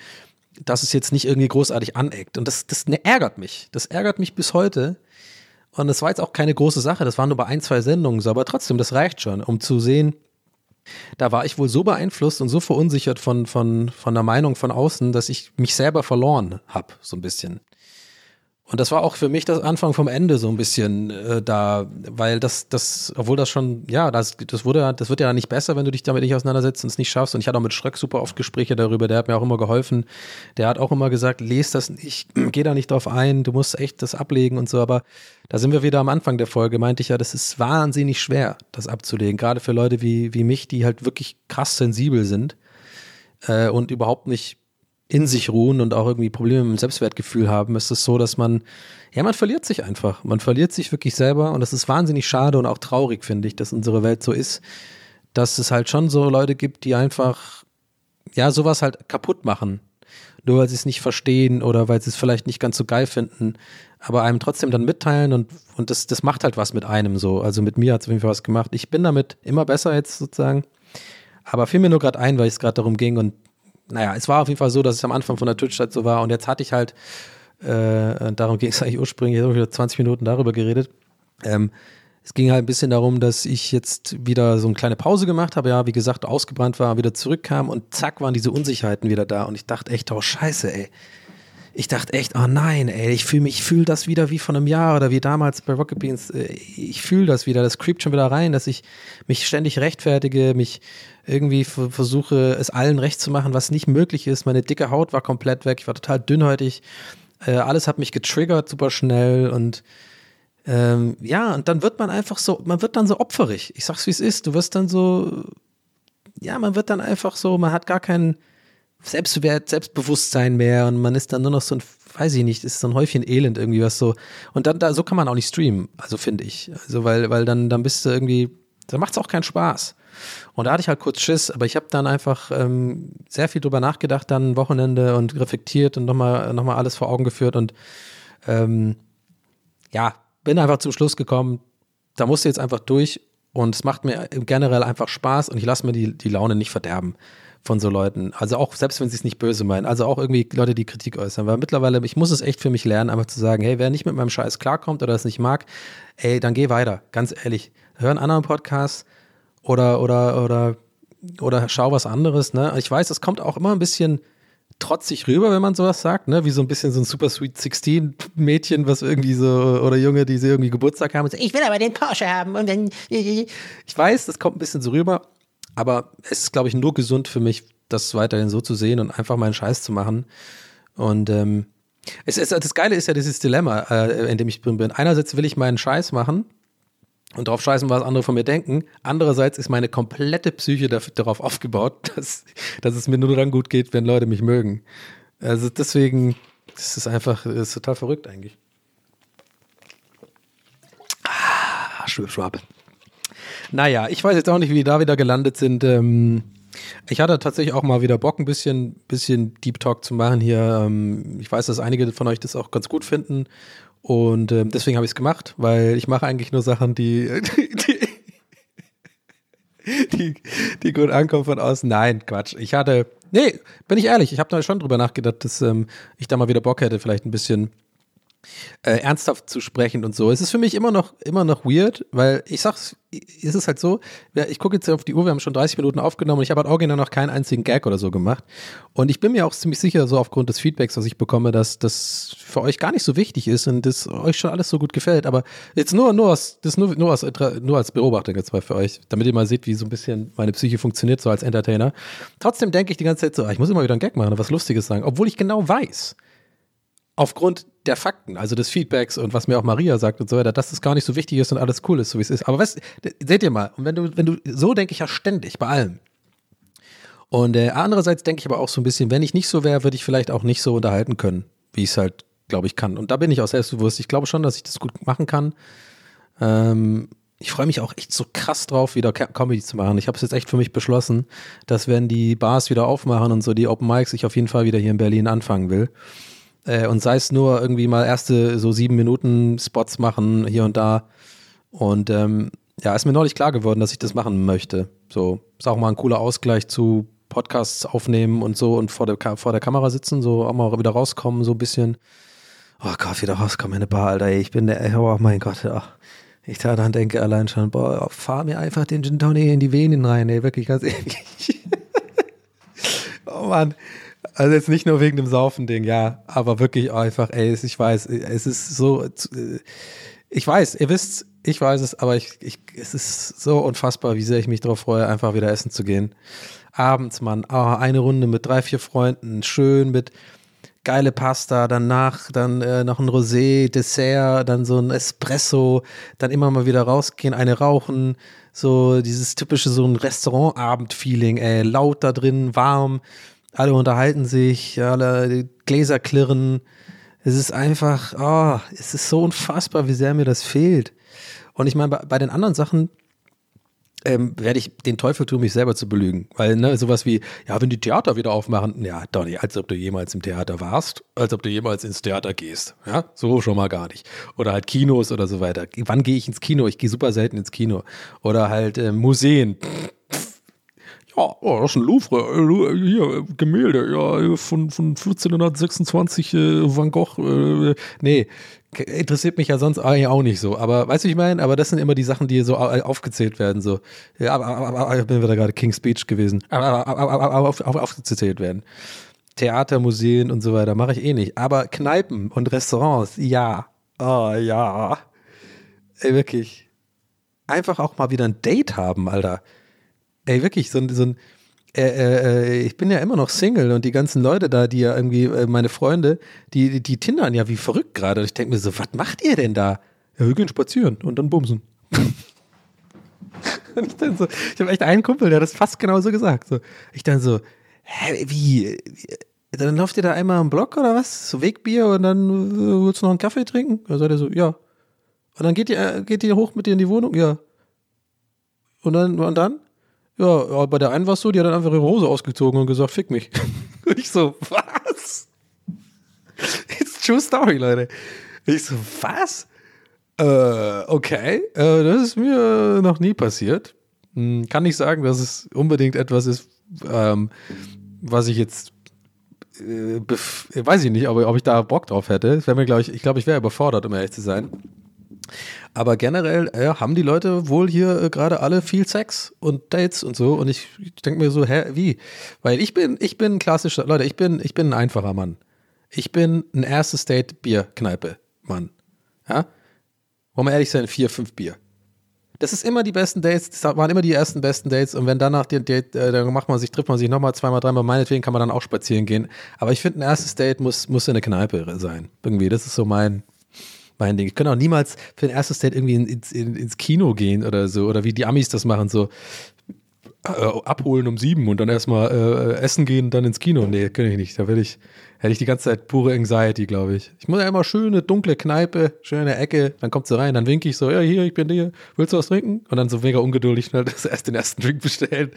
dass es jetzt nicht irgendwie großartig aneckt. Und das, das ärgert mich. Das ärgert mich bis heute. Und das war jetzt auch keine große Sache. Das waren nur bei ein, zwei Sendungen so. Aber trotzdem, das reicht schon, um zu sehen, da war ich wohl so beeinflusst und so verunsichert von, von, von der Meinung von außen, dass ich mich selber verloren habe, so ein bisschen. Und das war auch für mich das Anfang vom Ende so ein bisschen äh, da, weil das, das, obwohl das schon, ja, das, das wurde, das wird ja nicht besser, wenn du dich damit nicht auseinandersetzt und es nicht schaffst. Und ich hatte auch mit Schröck super oft Gespräche darüber, der hat mir auch immer geholfen. Der hat auch immer gesagt, lese das nicht, [clears throat] geh da nicht drauf ein, du musst echt das ablegen und so. Aber da sind wir wieder am Anfang der Folge, meinte ich ja, das ist wahnsinnig schwer, das abzulegen. Gerade für Leute wie, wie mich, die halt wirklich krass sensibel sind äh, und überhaupt nicht in sich ruhen und auch irgendwie Probleme mit dem Selbstwertgefühl haben, ist es so, dass man, ja, man verliert sich einfach. Man verliert sich wirklich selber und das ist wahnsinnig schade und auch traurig, finde ich, dass unsere Welt so ist, dass es halt schon so Leute gibt, die einfach, ja, sowas halt kaputt machen. Nur weil sie es nicht verstehen oder weil sie es vielleicht nicht ganz so geil finden, aber einem trotzdem dann mitteilen und, und das, das macht halt was mit einem so. Also mit mir hat es auf jeden Fall was gemacht. Ich bin damit immer besser jetzt sozusagen. Aber fiel mir nur gerade ein, weil es gerade darum ging und naja, es war auf jeden Fall so, dass es am Anfang von der Twitch-Zeit so war und jetzt hatte ich halt, äh, darum ging es [laughs] eigentlich ursprünglich, ich habe wieder 20 Minuten darüber geredet. Ähm, es ging halt ein bisschen darum, dass ich jetzt wieder so eine kleine Pause gemacht habe, ja, wie gesagt, ausgebrannt war, wieder zurückkam und zack waren diese Unsicherheiten wieder da und ich dachte echt, oh Scheiße, ey. Ich dachte echt, oh nein, ey, ich fühle mich, ich fühle das wieder wie von einem Jahr oder wie damals bei Rocket Beans. Äh, ich fühle das wieder, das creept schon wieder rein, dass ich mich ständig rechtfertige, mich irgendwie versuche, es allen recht zu machen, was nicht möglich ist. Meine dicke Haut war komplett weg, ich war total dünnhäutig. Äh, alles hat mich getriggert super schnell und ähm, ja, und dann wird man einfach so, man wird dann so opferig. Ich sag's wie es ist. Du wirst dann so, ja, man wird dann einfach so, man hat gar keinen Selbstwert, Selbstbewusstsein mehr und man ist dann nur noch so ein, weiß ich nicht, ist so ein Häufchen Elend irgendwie was so. Und dann, da, so kann man auch nicht streamen, also finde ich. Also, weil, weil dann, dann bist du irgendwie, da macht's auch keinen Spaß. Und da hatte ich halt kurz Schiss, aber ich habe dann einfach ähm, sehr viel drüber nachgedacht, dann Wochenende und reflektiert und nochmal noch mal alles vor Augen geführt und ähm, ja, bin einfach zum Schluss gekommen, da musst du jetzt einfach durch und es macht mir generell einfach Spaß und ich lasse mir die, die Laune nicht verderben von so Leuten. Also auch, selbst wenn sie es nicht böse meinen, also auch irgendwie Leute, die Kritik äußern, weil mittlerweile, ich muss es echt für mich lernen, einfach zu sagen, hey, wer nicht mit meinem Scheiß klarkommt oder es nicht mag, ey, dann geh weiter, ganz ehrlich. Hör einen anderen Podcast, oder, oder, oder, oder schau was anderes. Ne? Ich weiß, es kommt auch immer ein bisschen trotzig rüber, wenn man sowas sagt, ne? Wie so ein bisschen so ein Super Sweet 16 Mädchen, was irgendwie so, oder Junge, die sie irgendwie Geburtstag haben und sagen, ich will aber den Porsche haben und dann. Ich weiß, das kommt ein bisschen so rüber, aber es ist, glaube ich, nur gesund für mich, das weiterhin so zu sehen und einfach meinen Scheiß zu machen. Und ähm, Es ist, das Geile ist ja dieses Dilemma, äh, in dem ich drin bin. Einerseits will ich meinen Scheiß machen und drauf scheißen, was andere von mir denken. Andererseits ist meine komplette Psyche darauf aufgebaut, [laughs] dass, dass es mir nur dann gut geht, wenn Leute mich mögen. Also deswegen, das ist einfach, das ist total verrückt eigentlich. Ah, Schwab, Schwab. Naja, ich weiß jetzt auch nicht, wie die da wieder gelandet sind. Ähm, ich hatte tatsächlich auch mal wieder Bock, ein bisschen, bisschen Deep Talk zu machen hier. Ähm, ich weiß, dass einige von euch das auch ganz gut finden. Und ähm, deswegen habe ich es gemacht, weil ich mache eigentlich nur Sachen, die, [laughs] die, die, die gut ankommen von außen. Nein, Quatsch. Ich hatte, nee, bin ich ehrlich, ich habe da schon drüber nachgedacht, dass ähm, ich da mal wieder Bock hätte, vielleicht ein bisschen äh, ernsthaft zu sprechen und so. Es ist für mich immer noch, immer noch weird, weil ich sag's, es ist halt so, ich gucke jetzt auf die Uhr, wir haben schon 30 Minuten aufgenommen und ich habe halt original noch keinen einzigen Gag oder so gemacht. Und ich bin mir auch ziemlich sicher, so aufgrund des Feedbacks, was ich bekomme, dass das für euch gar nicht so wichtig ist und das euch schon alles so gut gefällt. Aber jetzt nur, nur aus, das nur, nur, aus, nur als Beobachtung jetzt mal für euch, damit ihr mal seht, wie so ein bisschen meine Psyche funktioniert, so als Entertainer. Trotzdem denke ich die ganze Zeit so, ah, ich muss immer wieder einen Gag machen, was Lustiges sagen, obwohl ich genau weiß, aufgrund der Fakten, also des Feedbacks und was mir auch Maria sagt und so weiter, dass das gar nicht so wichtig ist und alles cool ist, so wie es ist. Aber was, seht ihr mal, und wenn du, wenn du, so denke ich ja ständig bei allem. Und äh, andererseits denke ich aber auch so ein bisschen, wenn ich nicht so wäre, würde ich vielleicht auch nicht so unterhalten können, wie ich es halt, glaube ich, kann. Und da bin ich auch selbstbewusst. Ich glaube schon, dass ich das gut machen kann. Ähm, ich freue mich auch echt so krass drauf, wieder Comedy zu machen. Ich habe es jetzt echt für mich beschlossen, dass wenn die Bars wieder aufmachen und so die Open Mics, ich auf jeden Fall wieder hier in Berlin anfangen will. Äh, und sei es nur irgendwie mal erste so sieben Minuten Spots machen hier und da. Und ähm, ja, ist mir neulich klar geworden, dass ich das machen möchte. So, ist auch mal ein cooler Ausgleich zu Podcasts aufnehmen und so und vor der, vor der Kamera sitzen, so auch mal wieder rauskommen, so ein bisschen. Oh Gott, wieder rauskommen in eine Bar, Alter. Ich bin der, oh mein Gott, ach. Ich da dann denke allein schon, boah, fahr mir einfach den Gin Tonic in die Venen rein, ey, wirklich ganz [laughs] ehrlich. oh Mann. Also jetzt nicht nur wegen dem Saufen-Ding, ja, aber wirklich einfach, ey, ich weiß, es ist so, äh, ich weiß, ihr wisst, ich weiß es, aber ich, ich, es ist so unfassbar, wie sehr ich mich darauf freue, einfach wieder essen zu gehen. Abends, Mann, ah, eine Runde mit drei, vier Freunden, schön mit geile Pasta, danach dann äh, noch ein Rosé, Dessert, dann so ein Espresso, dann immer mal wieder rausgehen, eine rauchen, so dieses typische so ein Restaurantabend-Feeling, ey, laut da drin, warm, alle unterhalten sich, alle Gläser klirren. Es ist einfach, oh, es ist so unfassbar, wie sehr mir das fehlt. Und ich meine, bei, bei den anderen Sachen ähm, werde ich den Teufel tun, mich selber zu belügen. Weil, ne, sowas wie, ja, wenn die Theater wieder aufmachen, ja, Donny, als ob du jemals im Theater warst, als ob du jemals ins Theater gehst. Ja, so schon mal gar nicht. Oder halt Kinos oder so weiter. Wann gehe ich ins Kino? Ich gehe super selten ins Kino. Oder halt äh, Museen. Ja, oh, das ist ein Louvre, äh, hier, Gemälde, ja, von, von 1426 äh, Van Gogh, äh, nee, interessiert mich ja sonst eigentlich auch nicht so, aber weißt du, ich meine? Aber das sind immer die Sachen, die so au- aufgezählt werden, so, ja, aber, aber, aber, ich bin wieder gerade King's Speech gewesen, aber, aber, aber auf, auf, aufgezählt werden. Theater, Museen und so weiter mache ich eh nicht, aber Kneipen und Restaurants, ja, oh ja, ey, wirklich, einfach auch mal wieder ein Date haben, Alter. Ey, wirklich, so ein, so ein äh, äh, ich bin ja immer noch Single und die ganzen Leute da, die ja irgendwie, äh, meine Freunde, die, die, die tindern ja wie verrückt gerade. Und ich denke mir so, was macht ihr denn da? Ja, wir gehen spazieren und dann bumsen. [laughs] und ich dann so, ich habe echt einen Kumpel, der hat das fast genauso gesagt. So, ich dann so, hä, wie? wie dann lauft ihr da einmal am Block oder was? So Wegbier und dann äh, willst du noch einen Kaffee trinken? Dann sagt er so, ja. Und dann geht ihr, äh, geht ihr hoch mit dir in die Wohnung? Ja. Und dann, und dann? Ja, bei der einen war es so, die hat dann einfach ihre Hose ausgezogen und gesagt, fick mich. Und [laughs] ich so, was? It's true story, Leute. Ich so, was? Äh, okay, äh, das ist mir noch nie passiert. Hm, Kann nicht sagen, dass es unbedingt etwas ist, ähm, was ich jetzt äh, weiß ich nicht, aber ob ich da Bock drauf hätte. Mir, glaube ich, ich glaube, ich wäre überfordert, um ehrlich zu sein. Aber generell äh, haben die Leute wohl hier äh, gerade alle viel Sex und Dates und so. Und ich, ich denke mir so, hä, wie? Weil ich bin, ich bin ein klassischer, Leute, ich bin, ich bin ein einfacher Mann. Ich bin ein erstes Date Bierkneipe Mann. Ja? Wollen wir ehrlich sein, vier, fünf Bier. Das ist immer die besten Dates, das waren immer die ersten besten Dates und wenn danach die Date, äh, dann macht man sich, trifft man sich nochmal zweimal, dreimal, meinetwegen kann man dann auch spazieren gehen. Aber ich finde, ein erstes Date muss, muss in eine Kneipe sein. Irgendwie, das ist so mein, mein Ding. Ich könnte auch niemals für ein erstes Date irgendwie ins, ins, Kino gehen oder so, oder wie die Amis das machen, so äh, abholen um sieben und dann erstmal äh, essen gehen und dann ins Kino. Nee, kann ich nicht. Da werde ich, hätte ich die ganze Zeit pure Anxiety, glaube ich. Ich muss ja immer schöne, dunkle Kneipe, schöne Ecke, dann kommt sie rein, dann winke ich so, ja, hier, ich bin hier, willst du was trinken? Und dann so mega ungeduldig schnell [laughs] das erst den ersten Drink bestellen.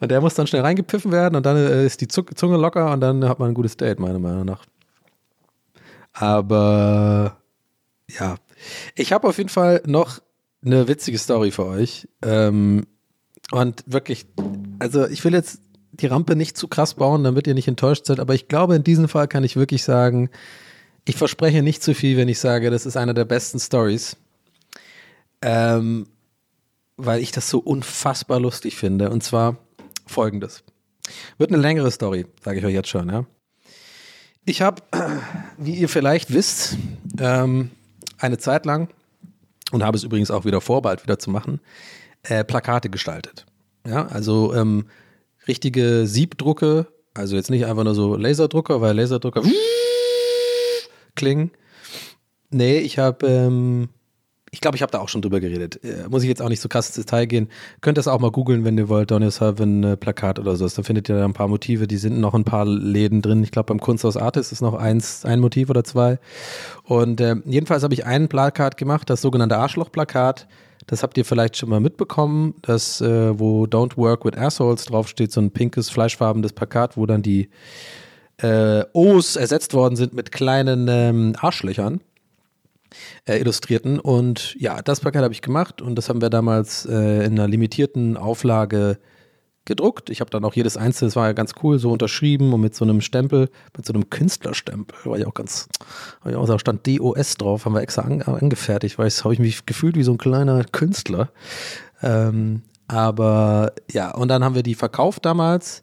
Und der muss dann schnell reingepfiffen werden und dann äh, ist die Zunge locker und dann hat man ein gutes Date, meiner Meinung nach. Aber ja, ich habe auf jeden Fall noch eine witzige Story für euch. Ähm, und wirklich, also ich will jetzt die Rampe nicht zu krass bauen, damit ihr nicht enttäuscht seid, aber ich glaube, in diesem Fall kann ich wirklich sagen, ich verspreche nicht zu viel, wenn ich sage, das ist eine der besten Stories. Ähm, weil ich das so unfassbar lustig finde. Und zwar folgendes. Wird eine längere Story, sage ich euch jetzt schon, ja. Ich habe, wie ihr vielleicht wisst, ähm, eine Zeit lang und habe es übrigens auch wieder vor, bald wieder zu machen, äh, Plakate gestaltet. Ja, also ähm, richtige Siebdrucke, also jetzt nicht einfach nur so Laserdrucker, weil Laserdrucker [laughs] klingen. Nee, ich habe, ähm, ich glaube, ich habe da auch schon drüber geredet. Äh, muss ich jetzt auch nicht so krass ins Detail gehen. Könnt das auch mal googeln, wenn ihr wollt, Donny Sullivan äh, Plakat oder so. Da findet ihr da ein paar Motive, die sind noch ein paar Läden drin. Ich glaube, beim Kunsthaus Artist ist noch eins, ein Motiv oder zwei. Und äh, jedenfalls habe ich ein Plakat gemacht, das sogenannte Arschloch-Plakat. Das habt ihr vielleicht schon mal mitbekommen, das, äh, wo Don't Work with Assholes draufsteht, so ein pinkes, fleischfarbenes Plakat, wo dann die äh, O's ersetzt worden sind mit kleinen ähm, Arschlöchern äh, illustrierten. Und ja, das Plakat habe ich gemacht und das haben wir damals äh, in einer limitierten Auflage gedruckt. Ich habe dann auch jedes einzelne, das war ja ganz cool, so unterschrieben und mit so einem Stempel, mit so einem Künstlerstempel, war ich auch ganz, da stand DOS drauf, haben wir extra an, angefertigt, weil ich habe ich mich gefühlt wie so ein kleiner Künstler. Ähm, aber ja, und dann haben wir die verkauft damals.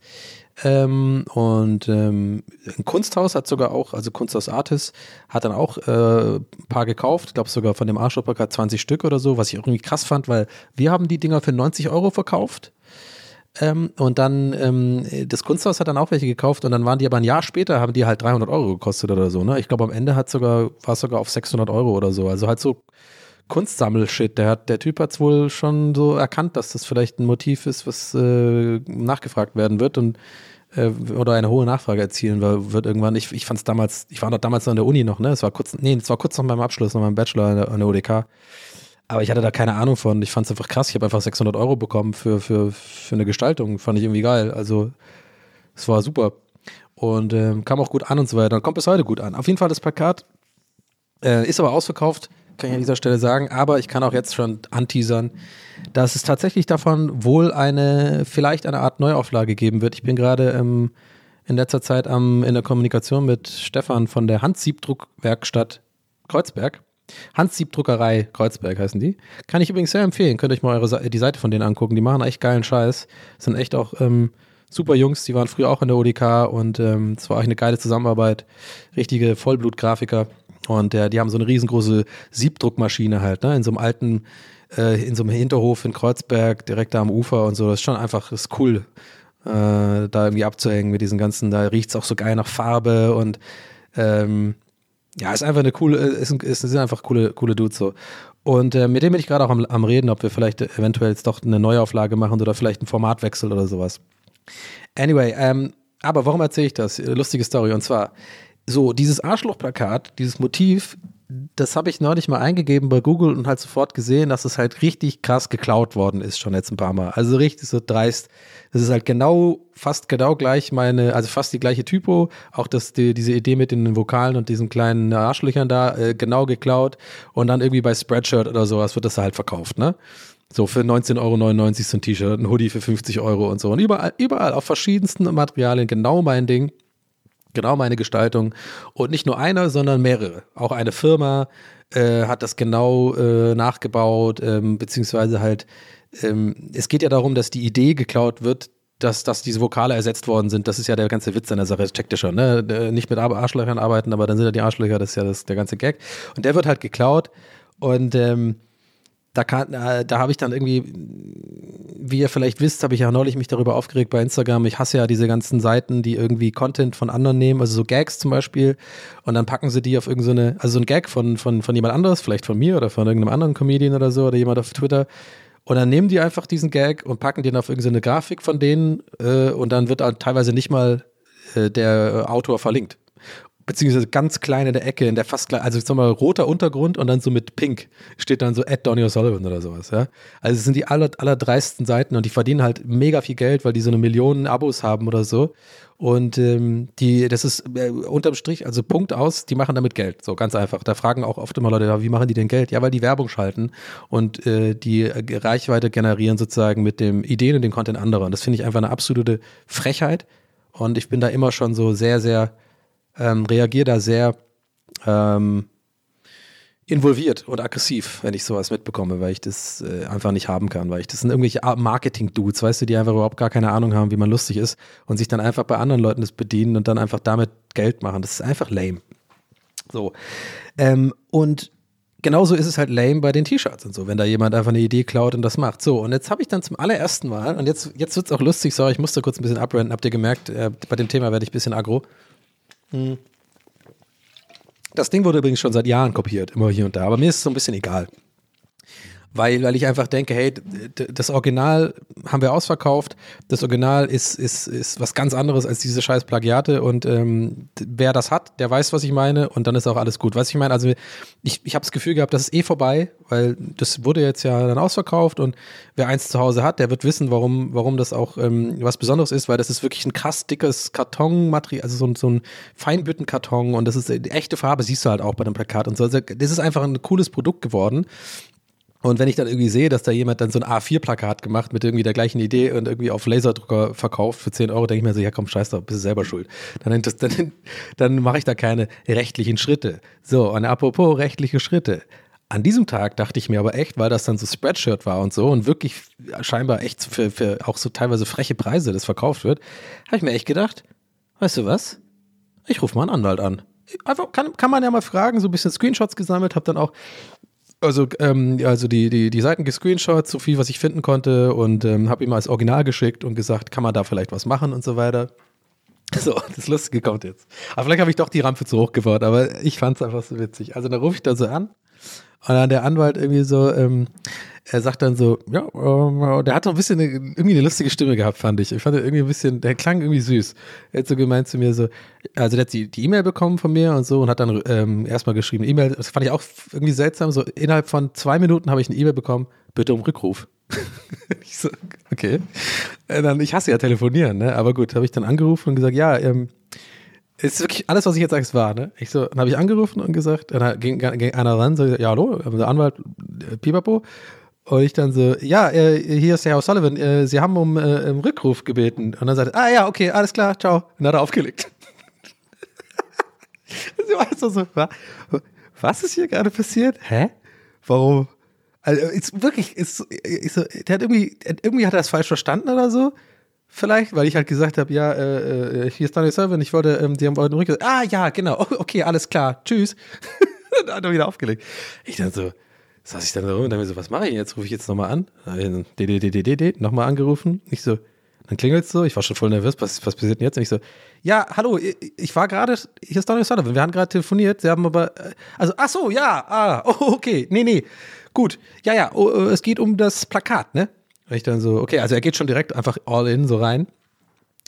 Ähm, und ähm, ein Kunsthaus hat sogar auch, also Kunsthaus Artis, hat dann auch äh, ein paar gekauft. Ich glaube sogar von dem Arschlochpack 20 Stück oder so, was ich irgendwie krass fand, weil wir haben die Dinger für 90 Euro verkauft. Ähm, und dann, ähm, das Kunsthaus hat dann auch welche gekauft und dann waren die aber ein Jahr später, haben die halt 300 Euro gekostet oder so. Ne? Ich glaube, am Ende hat sogar, war es sogar auf 600 Euro oder so. Also halt so Kunstsammelshit. Der, hat, der Typ hat es wohl schon so erkannt, dass das vielleicht ein Motiv ist, was äh, nachgefragt werden wird und äh, oder eine hohe Nachfrage erzielen wird irgendwann. Ich, ich fand es damals, ich war noch damals an der Uni noch, ne? Es war kurz, nee, es war kurz nach meinem Abschluss, nach meinem Bachelor an der, an der ODK. Aber ich hatte da keine Ahnung von. Ich fand es einfach krass. Ich habe einfach 600 Euro bekommen für, für, für eine Gestaltung. Fand ich irgendwie geil. Also, es war super. Und ähm, kam auch gut an und so weiter. Kommt bis heute gut an. Auf jeden Fall das Plakat äh, ist aber ausverkauft, kann ich an dieser Stelle sagen. Aber ich kann auch jetzt schon anteasern, dass es tatsächlich davon wohl eine, vielleicht eine Art Neuauflage geben wird. Ich bin gerade ähm, in letzter Zeit am, in der Kommunikation mit Stefan von der Handsiebdruckwerkstatt Kreuzberg. Hans-Siebdruckerei Kreuzberg heißen die. Kann ich übrigens sehr empfehlen. Könnt euch mal eure, die Seite von denen angucken. Die machen echt geilen Scheiß. Sind echt auch ähm, super Jungs. Die waren früher auch in der ODK und ähm, es war echt eine geile Zusammenarbeit. Richtige Vollblutgrafiker. Und äh, die haben so eine riesengroße Siebdruckmaschine halt, ne? In so einem alten, äh, in so einem Hinterhof in Kreuzberg, direkt da am Ufer und so. Das ist schon einfach, ist cool, äh, da irgendwie abzuhängen mit diesen ganzen, da riecht es auch so geil nach Farbe und ähm, ja, ist einfach eine coole, ist, ein- ist, sind einfach coole, coole Dudes so. Und äh, mit dem bin ich gerade auch am, am Reden, ob wir vielleicht eventuell jetzt doch eine Neuauflage machen oder vielleicht einen Formatwechsel oder sowas. Anyway, ähm, aber warum erzähle ich das? Äh, Lustige Story. Und zwar, so, dieses Arschlochplakat, dieses Motiv, das habe ich neulich mal eingegeben bei Google und halt sofort gesehen, dass es halt richtig krass geklaut worden ist, schon jetzt ein paar Mal. Also richtig so dreist. Das ist halt genau, fast genau gleich meine, also fast die gleiche Typo. Auch das, die, diese Idee mit den Vokalen und diesen kleinen Arschlöchern da, äh, genau geklaut. Und dann irgendwie bei Spreadshirt oder sowas wird das halt verkauft, ne? So für 19,99 Euro so ein T-Shirt, ein Hoodie für 50 Euro und so. Und überall, überall auf verschiedensten Materialien, genau mein Ding. Genau meine Gestaltung. Und nicht nur einer, sondern mehrere. Auch eine Firma äh, hat das genau äh, nachgebaut, ähm, beziehungsweise halt, ähm, es geht ja darum, dass die Idee geklaut wird, dass, dass diese Vokale ersetzt worden sind. Das ist ja der ganze Witz an der Sache, das checkt ihr schon. Ne? Äh, Nicht mit Ar- Arschlöchern arbeiten, aber dann sind ja die Arschlöcher, das ist ja das, der ganze Gag. Und der wird halt geklaut und ähm, da, kann, äh, da habe ich dann irgendwie, wie ihr vielleicht wisst, habe ich ja neulich mich darüber aufgeregt bei Instagram. Ich hasse ja diese ganzen Seiten, die irgendwie Content von anderen nehmen, also so Gags zum Beispiel, und dann packen sie die auf irgendeine, so also so ein Gag von, von, von jemand anderes, vielleicht von mir oder von irgendeinem anderen Comedian oder so oder jemand auf Twitter. Und dann nehmen die einfach diesen Gag und packen den auf irgendeine Grafik von denen äh, und dann wird teilweise nicht mal äh, der Autor verlinkt beziehungsweise ganz klein in der Ecke, in der fast klein, also sag mal roter Untergrund und dann so mit Pink steht dann so Ed Donny O'Sullivan oder sowas, ja. Also es sind die aller, allerdreisten Seiten und die verdienen halt mega viel Geld, weil die so eine Million Abos haben oder so. Und ähm, die, das ist äh, unterm Strich, also Punkt aus, die machen damit Geld. So ganz einfach. Da fragen auch oft immer Leute, wie machen die denn Geld? Ja, weil die Werbung schalten und äh, die äh, Reichweite generieren sozusagen mit dem Ideen und dem Content anderer. Und das finde ich einfach eine absolute Frechheit. Und ich bin da immer schon so sehr, sehr ähm, reagiere da sehr ähm, involviert und aggressiv, wenn ich sowas mitbekomme, weil ich das äh, einfach nicht haben kann, weil ich das sind irgendwelche Marketing-Dudes, weißt du, die einfach überhaupt gar keine Ahnung haben, wie man lustig ist und sich dann einfach bei anderen Leuten das bedienen und dann einfach damit Geld machen. Das ist einfach lame. So. Ähm, und genauso ist es halt lame bei den T-Shirts und so, wenn da jemand einfach eine Idee klaut und das macht. So, und jetzt habe ich dann zum allerersten Mal, und jetzt, jetzt wird es auch lustig, sorry, ich musste kurz ein bisschen abrenten, habt ihr gemerkt, äh, bei dem Thema werde ich ein bisschen aggro. Hm. Das Ding wurde übrigens schon seit Jahren kopiert, immer hier und da, aber mir ist es so ein bisschen egal weil, weil ich einfach denke, hey, das Original haben wir ausverkauft, das Original ist, ist, ist was ganz anderes als diese scheiß Plagiate. Und ähm, wer das hat, der weiß, was ich meine. Und dann ist auch alles gut. Was ich meine, also ich, ich habe das Gefühl gehabt, das ist eh vorbei, weil das wurde jetzt ja dann ausverkauft. Und wer eins zu Hause hat, der wird wissen, warum, warum das auch ähm, was Besonderes ist, weil das ist wirklich ein krass dickes Kartonmaterial, also so, so ein Feinbüttenkarton und das ist die echte Farbe, siehst du halt auch bei dem Plakat und so. Also das ist einfach ein cooles Produkt geworden und wenn ich dann irgendwie sehe, dass da jemand dann so ein A4-Plakat gemacht mit irgendwie der gleichen Idee und irgendwie auf Laserdrucker verkauft für 10 Euro, denke ich mir so, ja komm, scheiß drauf, bist du selber schuld. Dann, [laughs] dann, dann mache ich da keine rechtlichen Schritte. So, und apropos rechtliche Schritte. An diesem Tag dachte ich mir aber echt, weil das dann so Spreadshirt war und so und wirklich scheinbar echt für, für auch so teilweise freche Preise das verkauft wird, habe ich mir echt gedacht, weißt du was? Ich rufe mal einen Anwalt an. Einfach kann, kann man ja mal fragen, so ein bisschen Screenshots gesammelt, habe dann auch also, ähm, also die, die, die Seiten gescreenshot, so viel, was ich finden konnte und ähm, habe ihm als Original geschickt und gesagt, kann man da vielleicht was machen und so weiter. [laughs] So, das Lustige kommt jetzt. Aber vielleicht habe ich doch die Rampe zu hoch gebaut, aber ich fand es einfach so witzig. Also da rufe ich da so an und dann der Anwalt irgendwie so, ähm, er sagt dann so, ja, ähm, der hat doch ein bisschen eine, irgendwie eine lustige Stimme gehabt, fand ich. Ich fand irgendwie ein bisschen, der klang irgendwie süß. Er hat so gemeint zu mir so, also der hat die E-Mail bekommen von mir und so und hat dann ähm, erstmal geschrieben, E-Mail, das fand ich auch irgendwie seltsam, so innerhalb von zwei Minuten habe ich eine E-Mail bekommen, bitte um Rückruf. [laughs] ich so, okay. Äh, dann, ich hasse ja telefonieren, ne? aber gut, habe ich dann angerufen und gesagt, ja, ähm, ist wirklich alles, was ich jetzt sage, ist wahr, ne? Ich so, dann habe ich angerufen und gesagt, dann ging, ging einer ran, so, ja, hallo, der Anwalt, äh, Pipapo. Und ich dann so, ja, äh, hier ist der Herr Sullivan, äh, Sie haben um, äh, um Rückruf gebeten. Und dann sagt er, ah ja, okay, alles klar, ciao. Und dann hat er aufgelegt. [laughs] also so, was ist hier gerade passiert? Hä? Warum? Also, ist wirklich, ist, ist so, der hat irgendwie, irgendwie hat er das falsch verstanden oder so. Vielleicht, weil ich halt gesagt habe, ja, äh, äh, hier ist Daniel Sullivan, ich wollte, ähm, die haben heute Rückruf. Ah, ja, genau, [laughs] okay, alles klar, tschüss. [laughs] dann hat er wieder aufgelegt. Ich dann so, saß ich dann da rum und mir so, was mache ich jetzt? Rufe ich jetzt nochmal an? Nochmal angerufen. Ich so, dann klingelt so, ich war schon voll nervös, was, was passiert denn jetzt? Und ich so, ja, hallo, ich, ich war gerade, hier ist Donald Sullivan, wir haben gerade telefoniert, sie haben aber, äh, also, ach so, ja, ah, [laughs] okay, nee, nee, gut, ja, ja, oh, äh, es geht um das Plakat, ne? Und ich dann so, okay, also er geht schon direkt einfach all in so rein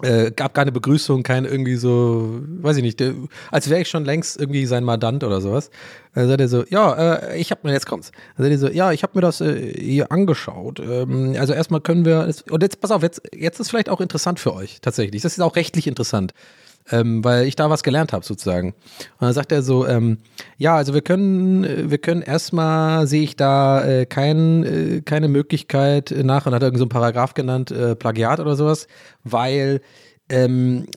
äh, gab keine Begrüßung, kein irgendwie so, weiß ich nicht, der, als wäre ich schon längst irgendwie sein Mandant oder sowas. Dann sagt er so, ja, äh, ich habe mir, jetzt kommt's. Dann sagt er so, ja, ich habe mir das äh, hier angeschaut. Ähm, also erstmal können wir, und jetzt, pass auf, jetzt, jetzt ist vielleicht auch interessant für euch, tatsächlich. Das ist auch rechtlich interessant ähm, weil ich da was gelernt habe sozusagen. Und dann sagt er so, ähm, ja, also wir können, wir können erstmal sehe ich da äh, kein, äh, keine Möglichkeit nach, und hat er so einen Paragraph genannt, äh, Plagiat oder sowas, weil ähm,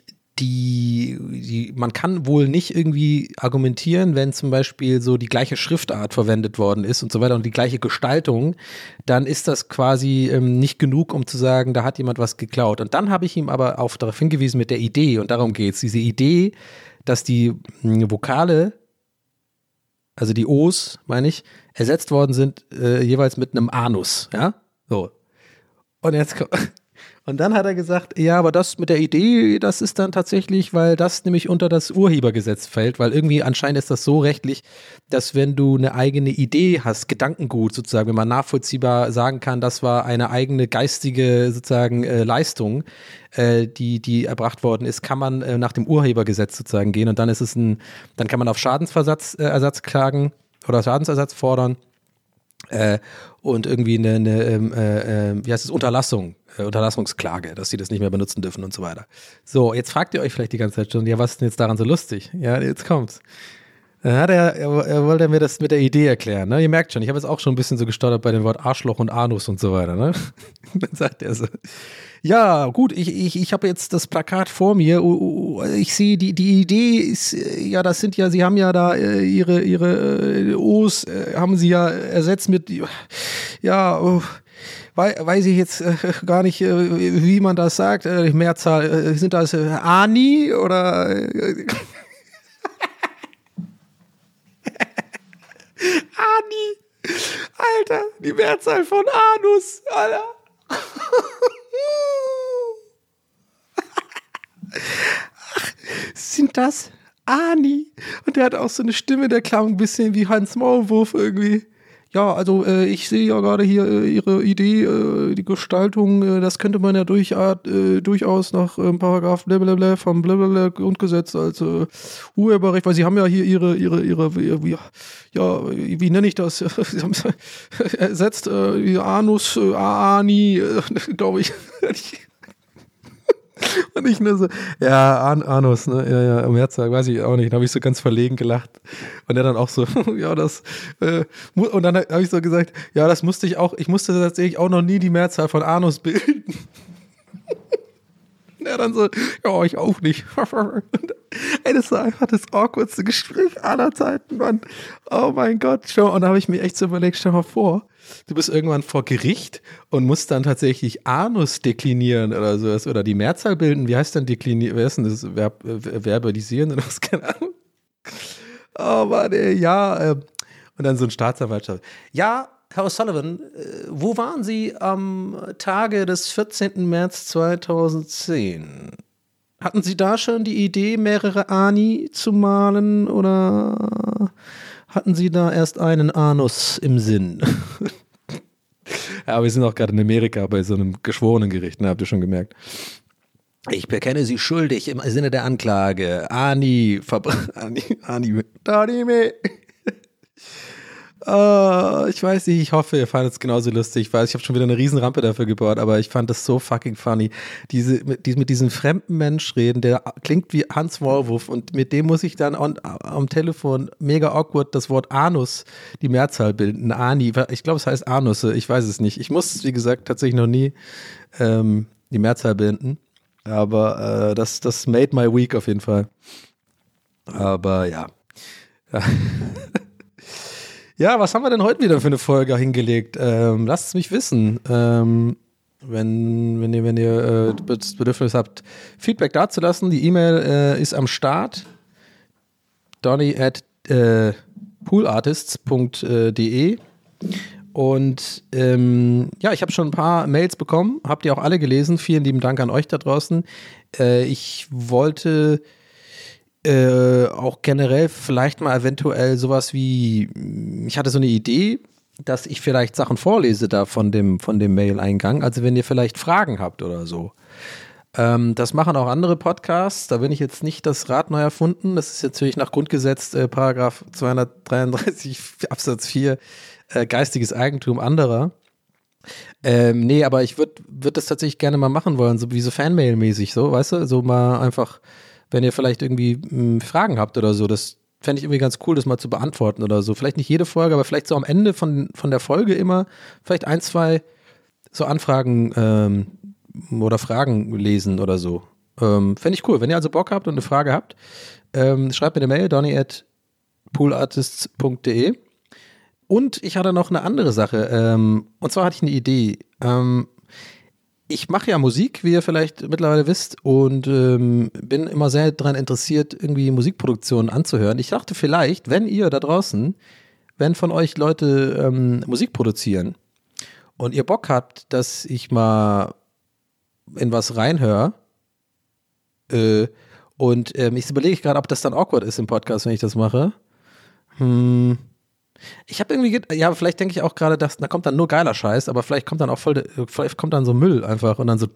die, die, man kann wohl nicht irgendwie argumentieren, wenn zum Beispiel so die gleiche Schriftart verwendet worden ist und so weiter und die gleiche Gestaltung, dann ist das quasi ähm, nicht genug, um zu sagen, da hat jemand was geklaut. Und dann habe ich ihm aber auch darauf hingewiesen mit der Idee, und darum geht es, diese Idee, dass die mh, hm, Vokale also die O's, meine ich, ersetzt worden sind, äh, jeweils mit einem Anus, ja? So. Und jetzt ko- [laughs] und dann hat er gesagt, ja, aber das mit der Idee, das ist dann tatsächlich, weil das nämlich unter das Urhebergesetz fällt, weil irgendwie anscheinend ist das so rechtlich, dass wenn du eine eigene Idee hast, Gedankengut sozusagen, wenn man nachvollziehbar sagen kann, das war eine eigene geistige sozusagen äh, Leistung, äh, die, die erbracht worden ist, kann man äh, nach dem Urhebergesetz sozusagen gehen. Und dann ist es ein, dann kann man auf Schadensersatz äh, klagen oder Schadensersatz fordern äh, und irgendwie eine, eine ähm, äh, äh, wie heißt es, Unterlassung, äh, Unterlassungsklage, dass sie das nicht mehr benutzen dürfen und so weiter. So, jetzt fragt ihr euch vielleicht die ganze Zeit schon, ja, was ist denn jetzt daran so lustig? Ja, jetzt kommt's. Dann hat er, er, wollte mir das mit der Idee erklären. Ne? Ihr merkt schon, ich habe jetzt auch schon ein bisschen so gestottert bei dem Wort Arschloch und Anus und so weiter. Ne? [laughs] Dann sagt er so, ja, gut, ich, ich, ich habe jetzt das Plakat vor mir. Ich sehe, die, die Idee ist, äh, ja, das sind ja, Sie haben ja da äh, Ihre, Ihre äh, O's, äh, haben Sie ja ersetzt mit, ja, wei- weiß ich jetzt äh, gar nicht, äh, wie man das sagt. Äh, Mehrzahl, äh, sind das äh, Ani oder. [laughs] Ani. Alter, die Mehrzahl von Anus, Alter. Ach, sind das Ani? Und der hat auch so eine Stimme, der klang ein bisschen wie Hans Maulwurf irgendwie. Ja, also äh, ich sehe ja gerade hier äh, Ihre Idee, äh, die Gestaltung, äh, das könnte man ja durchart, äh, durchaus nach ähm, Paragraph blablabla vom blablabla Grundgesetz als äh, Urheberrecht, weil Sie haben ja hier Ihre, Ihre, Ihre, wie, ja, wie nenne ich das? [laughs] Sie haben es ersetzt, äh, Anus, äh, Ani, äh, [laughs] glaube ich. [laughs] Und ich nur so, ja, An Anus, ne? Ja, ja, im Herzog, weiß ich auch nicht. Da habe ich so ganz verlegen gelacht. Und er dann auch so, [laughs] ja, das, äh, und dann habe ich so gesagt, ja, das musste ich auch, ich musste tatsächlich auch noch nie die Mehrzahl von Anus bilden. [laughs] Und er dann so, ja, ich auch nicht. [laughs] Ey, das war einfach das awkwardste Gespräch aller Zeiten, Mann. Oh mein Gott, schau. Und da habe ich mir echt so überlegt, stell mal vor, du bist irgendwann vor Gericht und musst dann tatsächlich Anus deklinieren oder sowas oder die Mehrzahl bilden. Wie heißt denn deklinieren? Wer ist denn das Verb, äh, verbalisieren oder was? [laughs] Keine Ahnung. Oh Mann, ey, ja. äh, Und dann so ein Staatsanwaltschaft. Ja, Herr O'Sullivan, äh, wo waren Sie am Tage des 14. März 2010? Hatten Sie da schon die Idee, mehrere Ani zu malen oder hatten Sie da erst einen Anus im Sinn? [laughs] ja, wir sind auch gerade in Amerika bei so einem Geschworenengericht, ne, habt ihr schon gemerkt. Ich bekenne Sie schuldig im Sinne der Anklage. Ani, [laughs] Ani, Ani, Anime. Ah, ich weiß nicht, ich hoffe, ihr fandet es genauso lustig. Ich weiß, ich habe schon wieder eine Riesenrampe dafür gebaut, aber ich fand das so fucking funny. Diese, mit, die, mit diesem fremden Mensch reden, der klingt wie Hans Maulwurf und mit dem muss ich dann on, am Telefon mega awkward das Wort Anus, die Mehrzahl bilden. Ani, ich glaube, es heißt Anusse, ich weiß es nicht. Ich muss, wie gesagt, tatsächlich noch nie ähm, die Mehrzahl bilden, aber äh, das, das made my week auf jeden Fall. Aber ja. Ja, [laughs] was haben wir denn heute wieder für eine Folge hingelegt? Ähm, lasst es mich wissen. Ähm, wenn, wenn ihr, wenn ihr äh, das Bedürfnis habt, Feedback dazulassen, die E-Mail äh, ist am Start. Donny at äh, poolartists.de und ähm, ja, ich habe schon ein paar Mails bekommen, habt ihr auch alle gelesen. Vielen lieben Dank an euch da draußen. Äh, ich wollte äh, auch generell vielleicht mal eventuell sowas wie, ich hatte so eine Idee, dass ich vielleicht Sachen vorlese da von dem, von dem Mail-Eingang. Also wenn ihr vielleicht Fragen habt oder so. Ähm, das machen auch andere Podcasts. Da bin ich jetzt nicht das Rad neu erfunden. Das ist natürlich nach Grundgesetz, äh, Paragraph 233 [laughs] Absatz 4, äh, geistiges Eigentum anderer. Ähm, nee, aber ich würde würd das tatsächlich gerne mal machen wollen, so wie so Fanmail-mäßig, so, weißt du? So mal einfach, wenn ihr vielleicht irgendwie mh, Fragen habt oder so, das fände ich irgendwie ganz cool, das mal zu beantworten oder so. Vielleicht nicht jede Folge, aber vielleicht so am Ende von, von der Folge immer vielleicht ein, zwei so Anfragen ähm, oder Fragen lesen oder so. Ähm, Fände ich cool. Wenn ihr also Bock habt und eine Frage habt, ähm, schreibt mir eine Mail, donny at poolartists.de. Und ich hatte noch eine andere Sache. Ähm, und zwar hatte ich eine Idee. Ähm, ich mache ja Musik, wie ihr vielleicht mittlerweile wisst, und ähm, bin immer sehr daran interessiert, irgendwie Musikproduktionen anzuhören. Ich dachte vielleicht, wenn ihr da draußen, wenn von euch Leute ähm, Musik produzieren und ihr Bock habt, dass ich mal in was reinhöre, äh, und ähm, ich überlege gerade, ob das dann awkward ist im Podcast, wenn ich das mache. Hm. Ich habe irgendwie, ge- ja, vielleicht denke ich auch gerade, dass da kommt dann nur geiler Scheiß, aber vielleicht kommt dann auch voll, vielleicht kommt dann so Müll einfach und dann so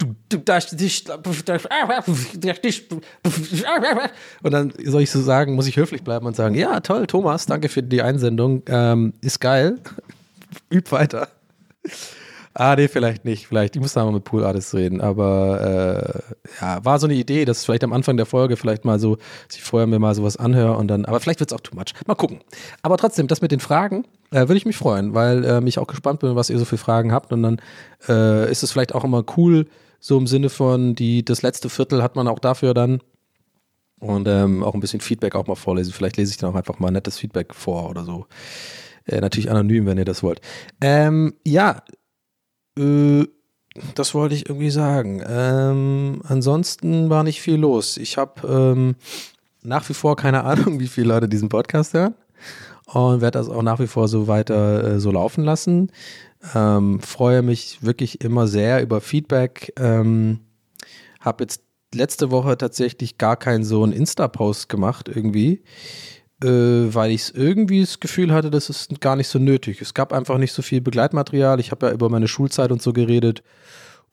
und dann soll ich so sagen, muss ich höflich bleiben und sagen, ja, toll, Thomas, danke für die Einsendung, ähm, ist geil, [laughs] üb weiter. Ah, nee, vielleicht nicht. Vielleicht, ich muss da mal mit Pool Artists reden. Aber äh, ja, war so eine Idee, dass vielleicht am Anfang der Folge vielleicht mal so, dass vorher mir mal sowas anhöre und dann, aber vielleicht wird es auch too much. Mal gucken. Aber trotzdem, das mit den Fragen, äh, würde ich mich freuen, weil äh, mich auch gespannt bin, was ihr so für Fragen habt. Und dann äh, ist es vielleicht auch immer cool, so im Sinne von, die, das letzte Viertel hat man auch dafür dann. Und ähm, auch ein bisschen Feedback auch mal vorlesen. Vielleicht lese ich dann auch einfach mal nettes Feedback vor oder so. Äh, natürlich anonym, wenn ihr das wollt. Ähm, ja, äh, das wollte ich irgendwie sagen. Ähm, ansonsten war nicht viel los. Ich habe ähm, nach wie vor keine [laughs] Ahnung, wie viele Leute diesen Podcast hören und werde das auch nach wie vor so weiter äh, so laufen lassen. Ähm, freue mich wirklich immer sehr über Feedback. Ähm, habe jetzt letzte Woche tatsächlich gar keinen so einen Insta-Post gemacht irgendwie, weil ich irgendwie das Gefühl hatte, das ist gar nicht so nötig. Es gab einfach nicht so viel Begleitmaterial. Ich habe ja über meine Schulzeit und so geredet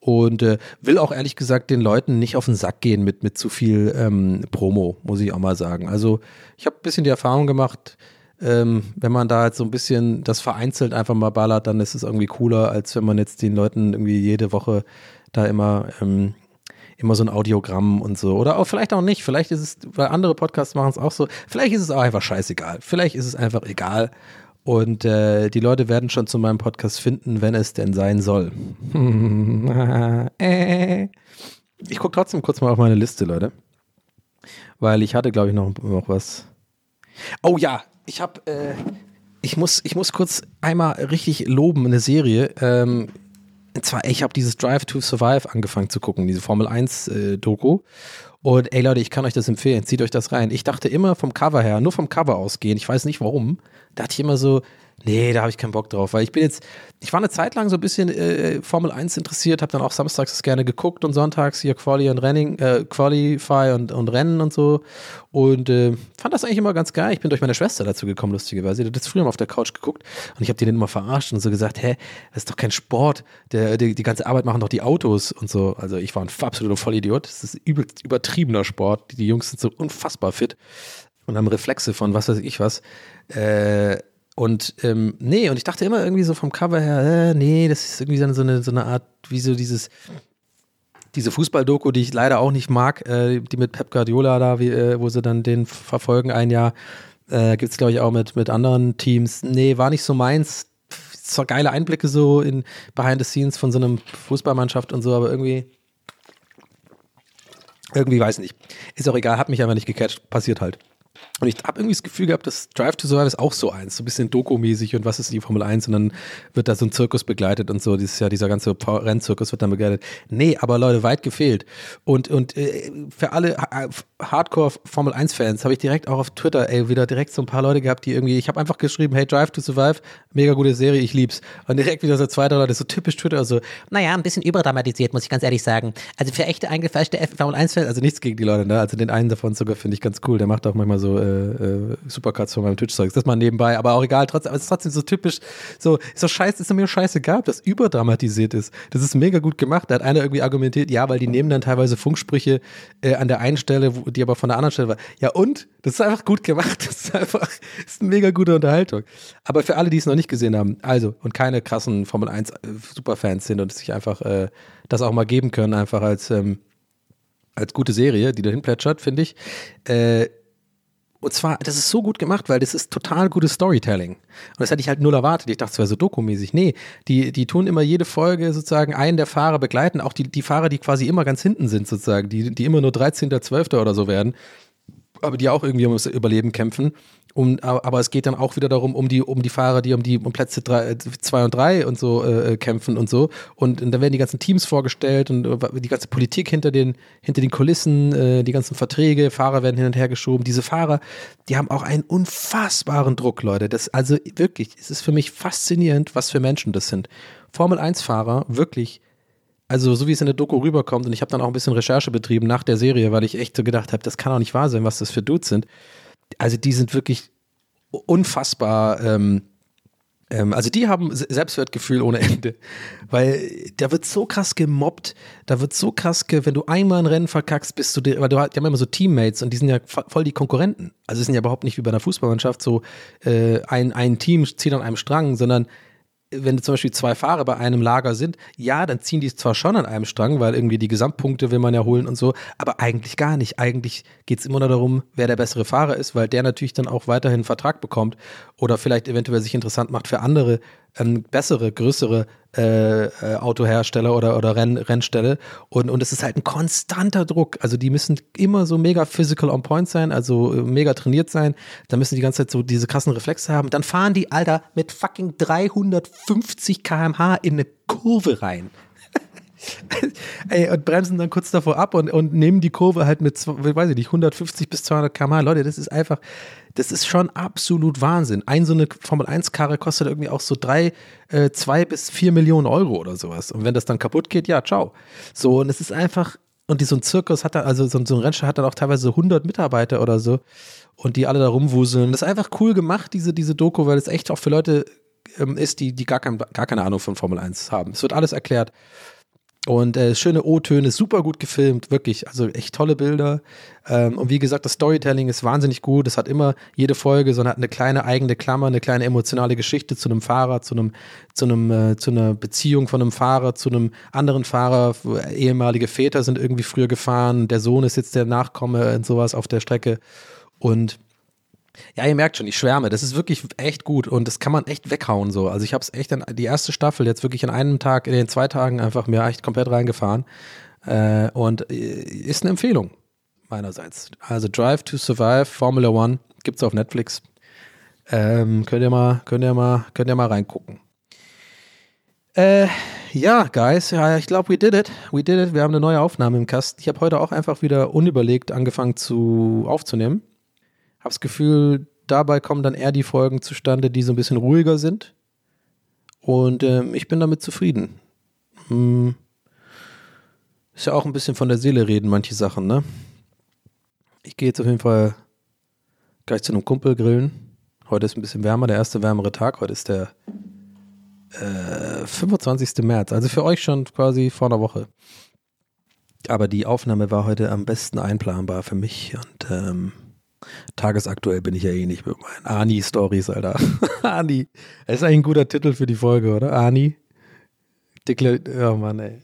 und äh, will auch ehrlich gesagt den Leuten nicht auf den Sack gehen mit, mit zu viel ähm, Promo, muss ich auch mal sagen. Also ich habe ein bisschen die Erfahrung gemacht, ähm, wenn man da jetzt so ein bisschen das vereinzelt einfach mal ballert, dann ist es irgendwie cooler, als wenn man jetzt den Leuten irgendwie jede Woche da immer ähm, immer so ein Audiogramm und so. Oder auch vielleicht auch nicht. Vielleicht ist es, weil andere Podcasts machen es auch so. Vielleicht ist es auch einfach scheißegal. Vielleicht ist es einfach egal. Und äh, die Leute werden schon zu meinem Podcast finden, wenn es denn sein soll. [laughs] Ich gucke trotzdem kurz mal auf meine Liste, Leute. Weil ich hatte, glaube ich, noch, noch was. Oh ja, ich habe, äh, ich muss, ich muss kurz einmal richtig loben eine Serie. Ähm, zwar, ich habe dieses Drive to Survive angefangen zu gucken, diese Formel 1 äh, Doku. Und ey Leute, ich kann euch das empfehlen, zieht euch das rein. Ich dachte immer vom Cover her, nur vom Cover ausgehen, ich weiß nicht warum, da hatte ich immer so, nee, da habe ich keinen Bock drauf, weil ich bin jetzt, ich war eine Zeit lang so ein bisschen äh, Formel 1 interessiert, habe dann auch samstags das gerne geguckt und sonntags hier Quali und Renning, äh, Qualify und, und Rennen und so und äh, fand das eigentlich immer ganz geil. Ich bin durch meine Schwester dazu gekommen, lustigerweise. Die hat das früher mal auf der Couch geguckt und ich habe die dann immer verarscht und so gesagt, hä, das ist doch kein Sport, der, die, die ganze Arbeit machen doch die Autos und so. Also ich war ein absoluter Vollidiot. Das ist übel, übertriebener Sport. Die Jungs sind so unfassbar fit und haben Reflexe von was weiß ich was. Äh, und ähm, nee, und ich dachte immer irgendwie so vom Cover her, äh, nee, das ist irgendwie so eine, so eine Art, wie so dieses, diese Fußball-Doku, die ich leider auch nicht mag, äh, die mit Pep Guardiola da, wie, äh, wo sie dann den verfolgen ein Jahr, äh, gibt es glaube ich auch mit, mit anderen Teams. Nee, war nicht so meins. Zwar geile Einblicke so in Behind the Scenes von so einem Fußballmannschaft und so, aber irgendwie, irgendwie weiß nicht. Ist auch egal, hat mich einfach nicht gecatcht, passiert halt. Und ich habe irgendwie das Gefühl gehabt, dass Drive to Survive ist auch so eins, so ein bisschen Doku-mäßig und was ist die Formel 1 und dann wird da so ein Zirkus begleitet und so, dieses Jahr dieser ganze Rennzirkus wird dann begleitet. Nee, aber Leute, weit gefehlt. Und, und äh, für alle Ha- Hardcore Formel 1-Fans habe ich direkt auch auf Twitter, ey, wieder direkt so ein paar Leute gehabt, die irgendwie, ich habe einfach geschrieben, hey, Drive to Survive, mega gute Serie, ich lieb's. Und direkt wieder so zwei, drei Leute, so typisch Twitter, so, Naja, ein bisschen überdramatisiert, muss ich ganz ehrlich sagen. Also für echte eingefleischte Formel 1-Fans, also nichts gegen die Leute, ne? Also den einen davon sogar finde ich ganz cool. Der macht auch manchmal so äh, äh, Supercuts von meinem Twitch-Zeugs. Das mal nebenbei, aber auch egal, trotzdem, aber es ist trotzdem so typisch, so, ist so scheiße, ist mir scheißegal, ob das überdramatisiert ist. Das ist mega gut gemacht. Da hat einer irgendwie argumentiert, ja, weil die nehmen dann teilweise Funksprüche äh, an der einen Stelle, wo, die aber von der anderen Stelle war. Ja, und? Das ist einfach gut gemacht. Das ist einfach, ist eine mega gute Unterhaltung. Aber für alle, die es noch nicht gesehen haben, also, und keine krassen Formel 1 äh, Superfans sind und sich einfach äh, das auch mal geben können, einfach als, ähm, als gute Serie, die dahin plätschert, finde ich. Äh, und zwar, das ist so gut gemacht, weil das ist total gutes Storytelling. Und das hätte ich halt null erwartet. Ich dachte, es wäre so dokumäßig. Nee, die, die tun immer jede Folge sozusagen einen der Fahrer begleiten, auch die, die Fahrer, die quasi immer ganz hinten sind, sozusagen, die, die immer nur 13., 12. oder so werden. aber die auch irgendwie ums Überleben kämpfen. Um, aber es geht dann auch wieder darum, um die, um die Fahrer, die um die um Plätze 2 und 3 und so äh, kämpfen und so. Und, und dann werden die ganzen Teams vorgestellt und äh, die ganze Politik hinter den, hinter den Kulissen, äh, die ganzen Verträge, Fahrer werden hin und her geschoben. Diese Fahrer, die haben auch einen unfassbaren Druck, Leute. Das, also wirklich, es ist für mich faszinierend, was für Menschen das sind. Formel 1-Fahrer, wirklich also so wie es in der Doku rüberkommt, und ich habe dann auch ein bisschen Recherche betrieben nach der Serie, weil ich echt so gedacht habe, das kann auch nicht wahr sein, was das für Dudes sind. Also die sind wirklich unfassbar, ähm, ähm, also die haben Se- Selbstwertgefühl ohne Ende, weil da wird so krass gemobbt, da wird so krass, ge wenn du einmal ein Rennen verkackst, bist du, weil du hast- die haben immer so Teammates und die sind ja vo- voll die Konkurrenten. Also es sind ja überhaupt nicht wie bei einer Fußballmannschaft so äh, ein, ein Team zieht an einem Strang, sondern wenn zum Beispiel zwei Fahrer bei einem Lager sind, ja, dann ziehen die zwar schon an einem Strang, weil irgendwie die Gesamtpunkte will man ja holen und so, aber eigentlich gar nicht. Eigentlich geht es immer nur darum, wer der bessere Fahrer ist, weil der natürlich dann auch weiterhin einen Vertrag bekommt oder vielleicht eventuell sich interessant macht für andere, ähm, bessere, größere äh, äh, Autohersteller oder, oder Renn, Rennställe. Und, und es ist halt ein konstanter Druck. Also die müssen immer so mega physical on point sein, also äh, mega trainiert sein. Da müssen die ganze Zeit so diese krassen Reflexe haben. Dann fahren die, Alter, mit fucking 350 km/h in eine Kurve rein. Ey, und bremsen dann kurz davor ab und, und nehmen die Kurve halt mit, weiß ich nicht, 150 bis 200 km/h. Leute, das ist einfach, das ist schon absolut Wahnsinn. Ein so eine Formel-1-Karre kostet irgendwie auch so drei, äh, zwei bis vier Millionen Euro oder sowas. Und wenn das dann kaputt geht, ja, ciao. So, und es ist einfach, und die, so ein Zirkus hat da, also so, so ein Rennstall hat dann auch teilweise 100 Mitarbeiter oder so und die alle da rumwuseln. Das ist einfach cool gemacht, diese, diese Doku, weil es echt auch für Leute ähm, ist, die, die gar, kein, gar keine Ahnung von Formel 1 haben. Es wird alles erklärt. Und äh, schöne O-Töne, super gut gefilmt, wirklich. Also echt tolle Bilder. Ähm, und wie gesagt, das Storytelling ist wahnsinnig gut. Es hat immer jede Folge, so hat eine kleine eigene Klammer, eine kleine emotionale Geschichte zu einem Fahrer, zu einem, zu einem, äh, zu einer Beziehung von einem Fahrer, zu einem anderen Fahrer. Ehemalige Väter sind irgendwie früher gefahren. Der Sohn ist jetzt der Nachkomme und sowas auf der Strecke. Und ja, ihr merkt schon, ich schwärme. Das ist wirklich echt gut und das kann man echt weghauen so. Also ich habe es echt an die erste Staffel jetzt wirklich an einem Tag, in den zwei Tagen einfach mir echt komplett reingefahren äh, und äh, ist eine Empfehlung meinerseits. Also Drive to Survive Formula One gibt's auf Netflix. Ähm, könnt ihr mal, könnt ihr mal, könnt ihr mal reingucken. Äh, ja, guys, ja, ich glaube, we did it. We did it. Wir haben eine neue Aufnahme im Kasten. Ich habe heute auch einfach wieder unüberlegt angefangen zu aufzunehmen. Hab's Gefühl, dabei kommen dann eher die Folgen zustande, die so ein bisschen ruhiger sind. Und ähm, ich bin damit zufrieden. Hm. Ist ja auch ein bisschen von der Seele reden, manche Sachen, ne? Ich gehe jetzt auf jeden Fall gleich zu einem Kumpel grillen. Heute ist ein bisschen wärmer, der erste wärmere Tag. Heute ist der äh, 25. März, also für euch schon quasi vor einer Woche. Aber die Aufnahme war heute am besten einplanbar für mich und ähm, tagesaktuell bin ich ja eh nicht mit meinen Ani-Stories, Alter. [laughs] Ani. Das ist eigentlich ein guter Titel für die Folge, oder? Ani. Dickle, oh Mann, ey.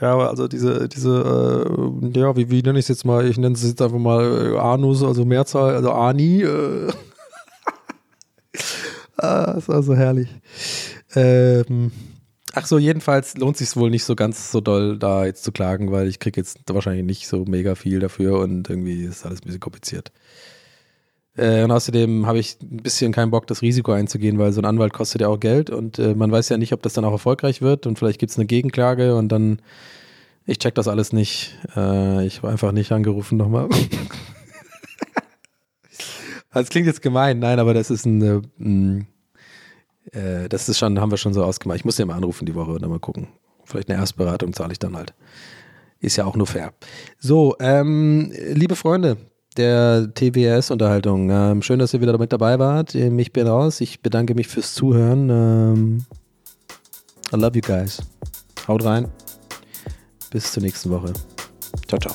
Ja, aber also diese, diese, äh, ja, wie, wie nenne ich es jetzt mal? Ich nenne es jetzt einfach mal äh, Anus, also Mehrzahl, also Ani. Äh. [laughs] ah, das war so herrlich. Ähm, ach so, jedenfalls lohnt sich wohl nicht so ganz so doll, da jetzt zu klagen, weil ich kriege jetzt wahrscheinlich nicht so mega viel dafür und irgendwie ist alles ein bisschen kompliziert. Äh, und außerdem habe ich ein bisschen keinen Bock, das Risiko einzugehen, weil so ein Anwalt kostet ja auch Geld und äh, man weiß ja nicht, ob das dann auch erfolgreich wird und vielleicht gibt es eine Gegenklage und dann, ich check das alles nicht. Äh, ich habe einfach nicht angerufen nochmal. [laughs] Das klingt jetzt gemein, nein, aber das ist ein, äh, mh, äh, das ist schon, haben wir schon so ausgemacht. Ich muss den mal anrufen die Woche und dann mal gucken. Vielleicht eine Erstberatung zahle ich dann halt. Ist ja auch nur fair. So, ähm, liebe Freunde der TWS-Unterhaltung, ähm, schön, dass ihr wieder mit dabei wart. Ähm, Ich bin raus. Ich bedanke mich fürs Zuhören. Ähm, I love you guys. Haut rein. Bis zur nächsten Woche. Ciao, ciao.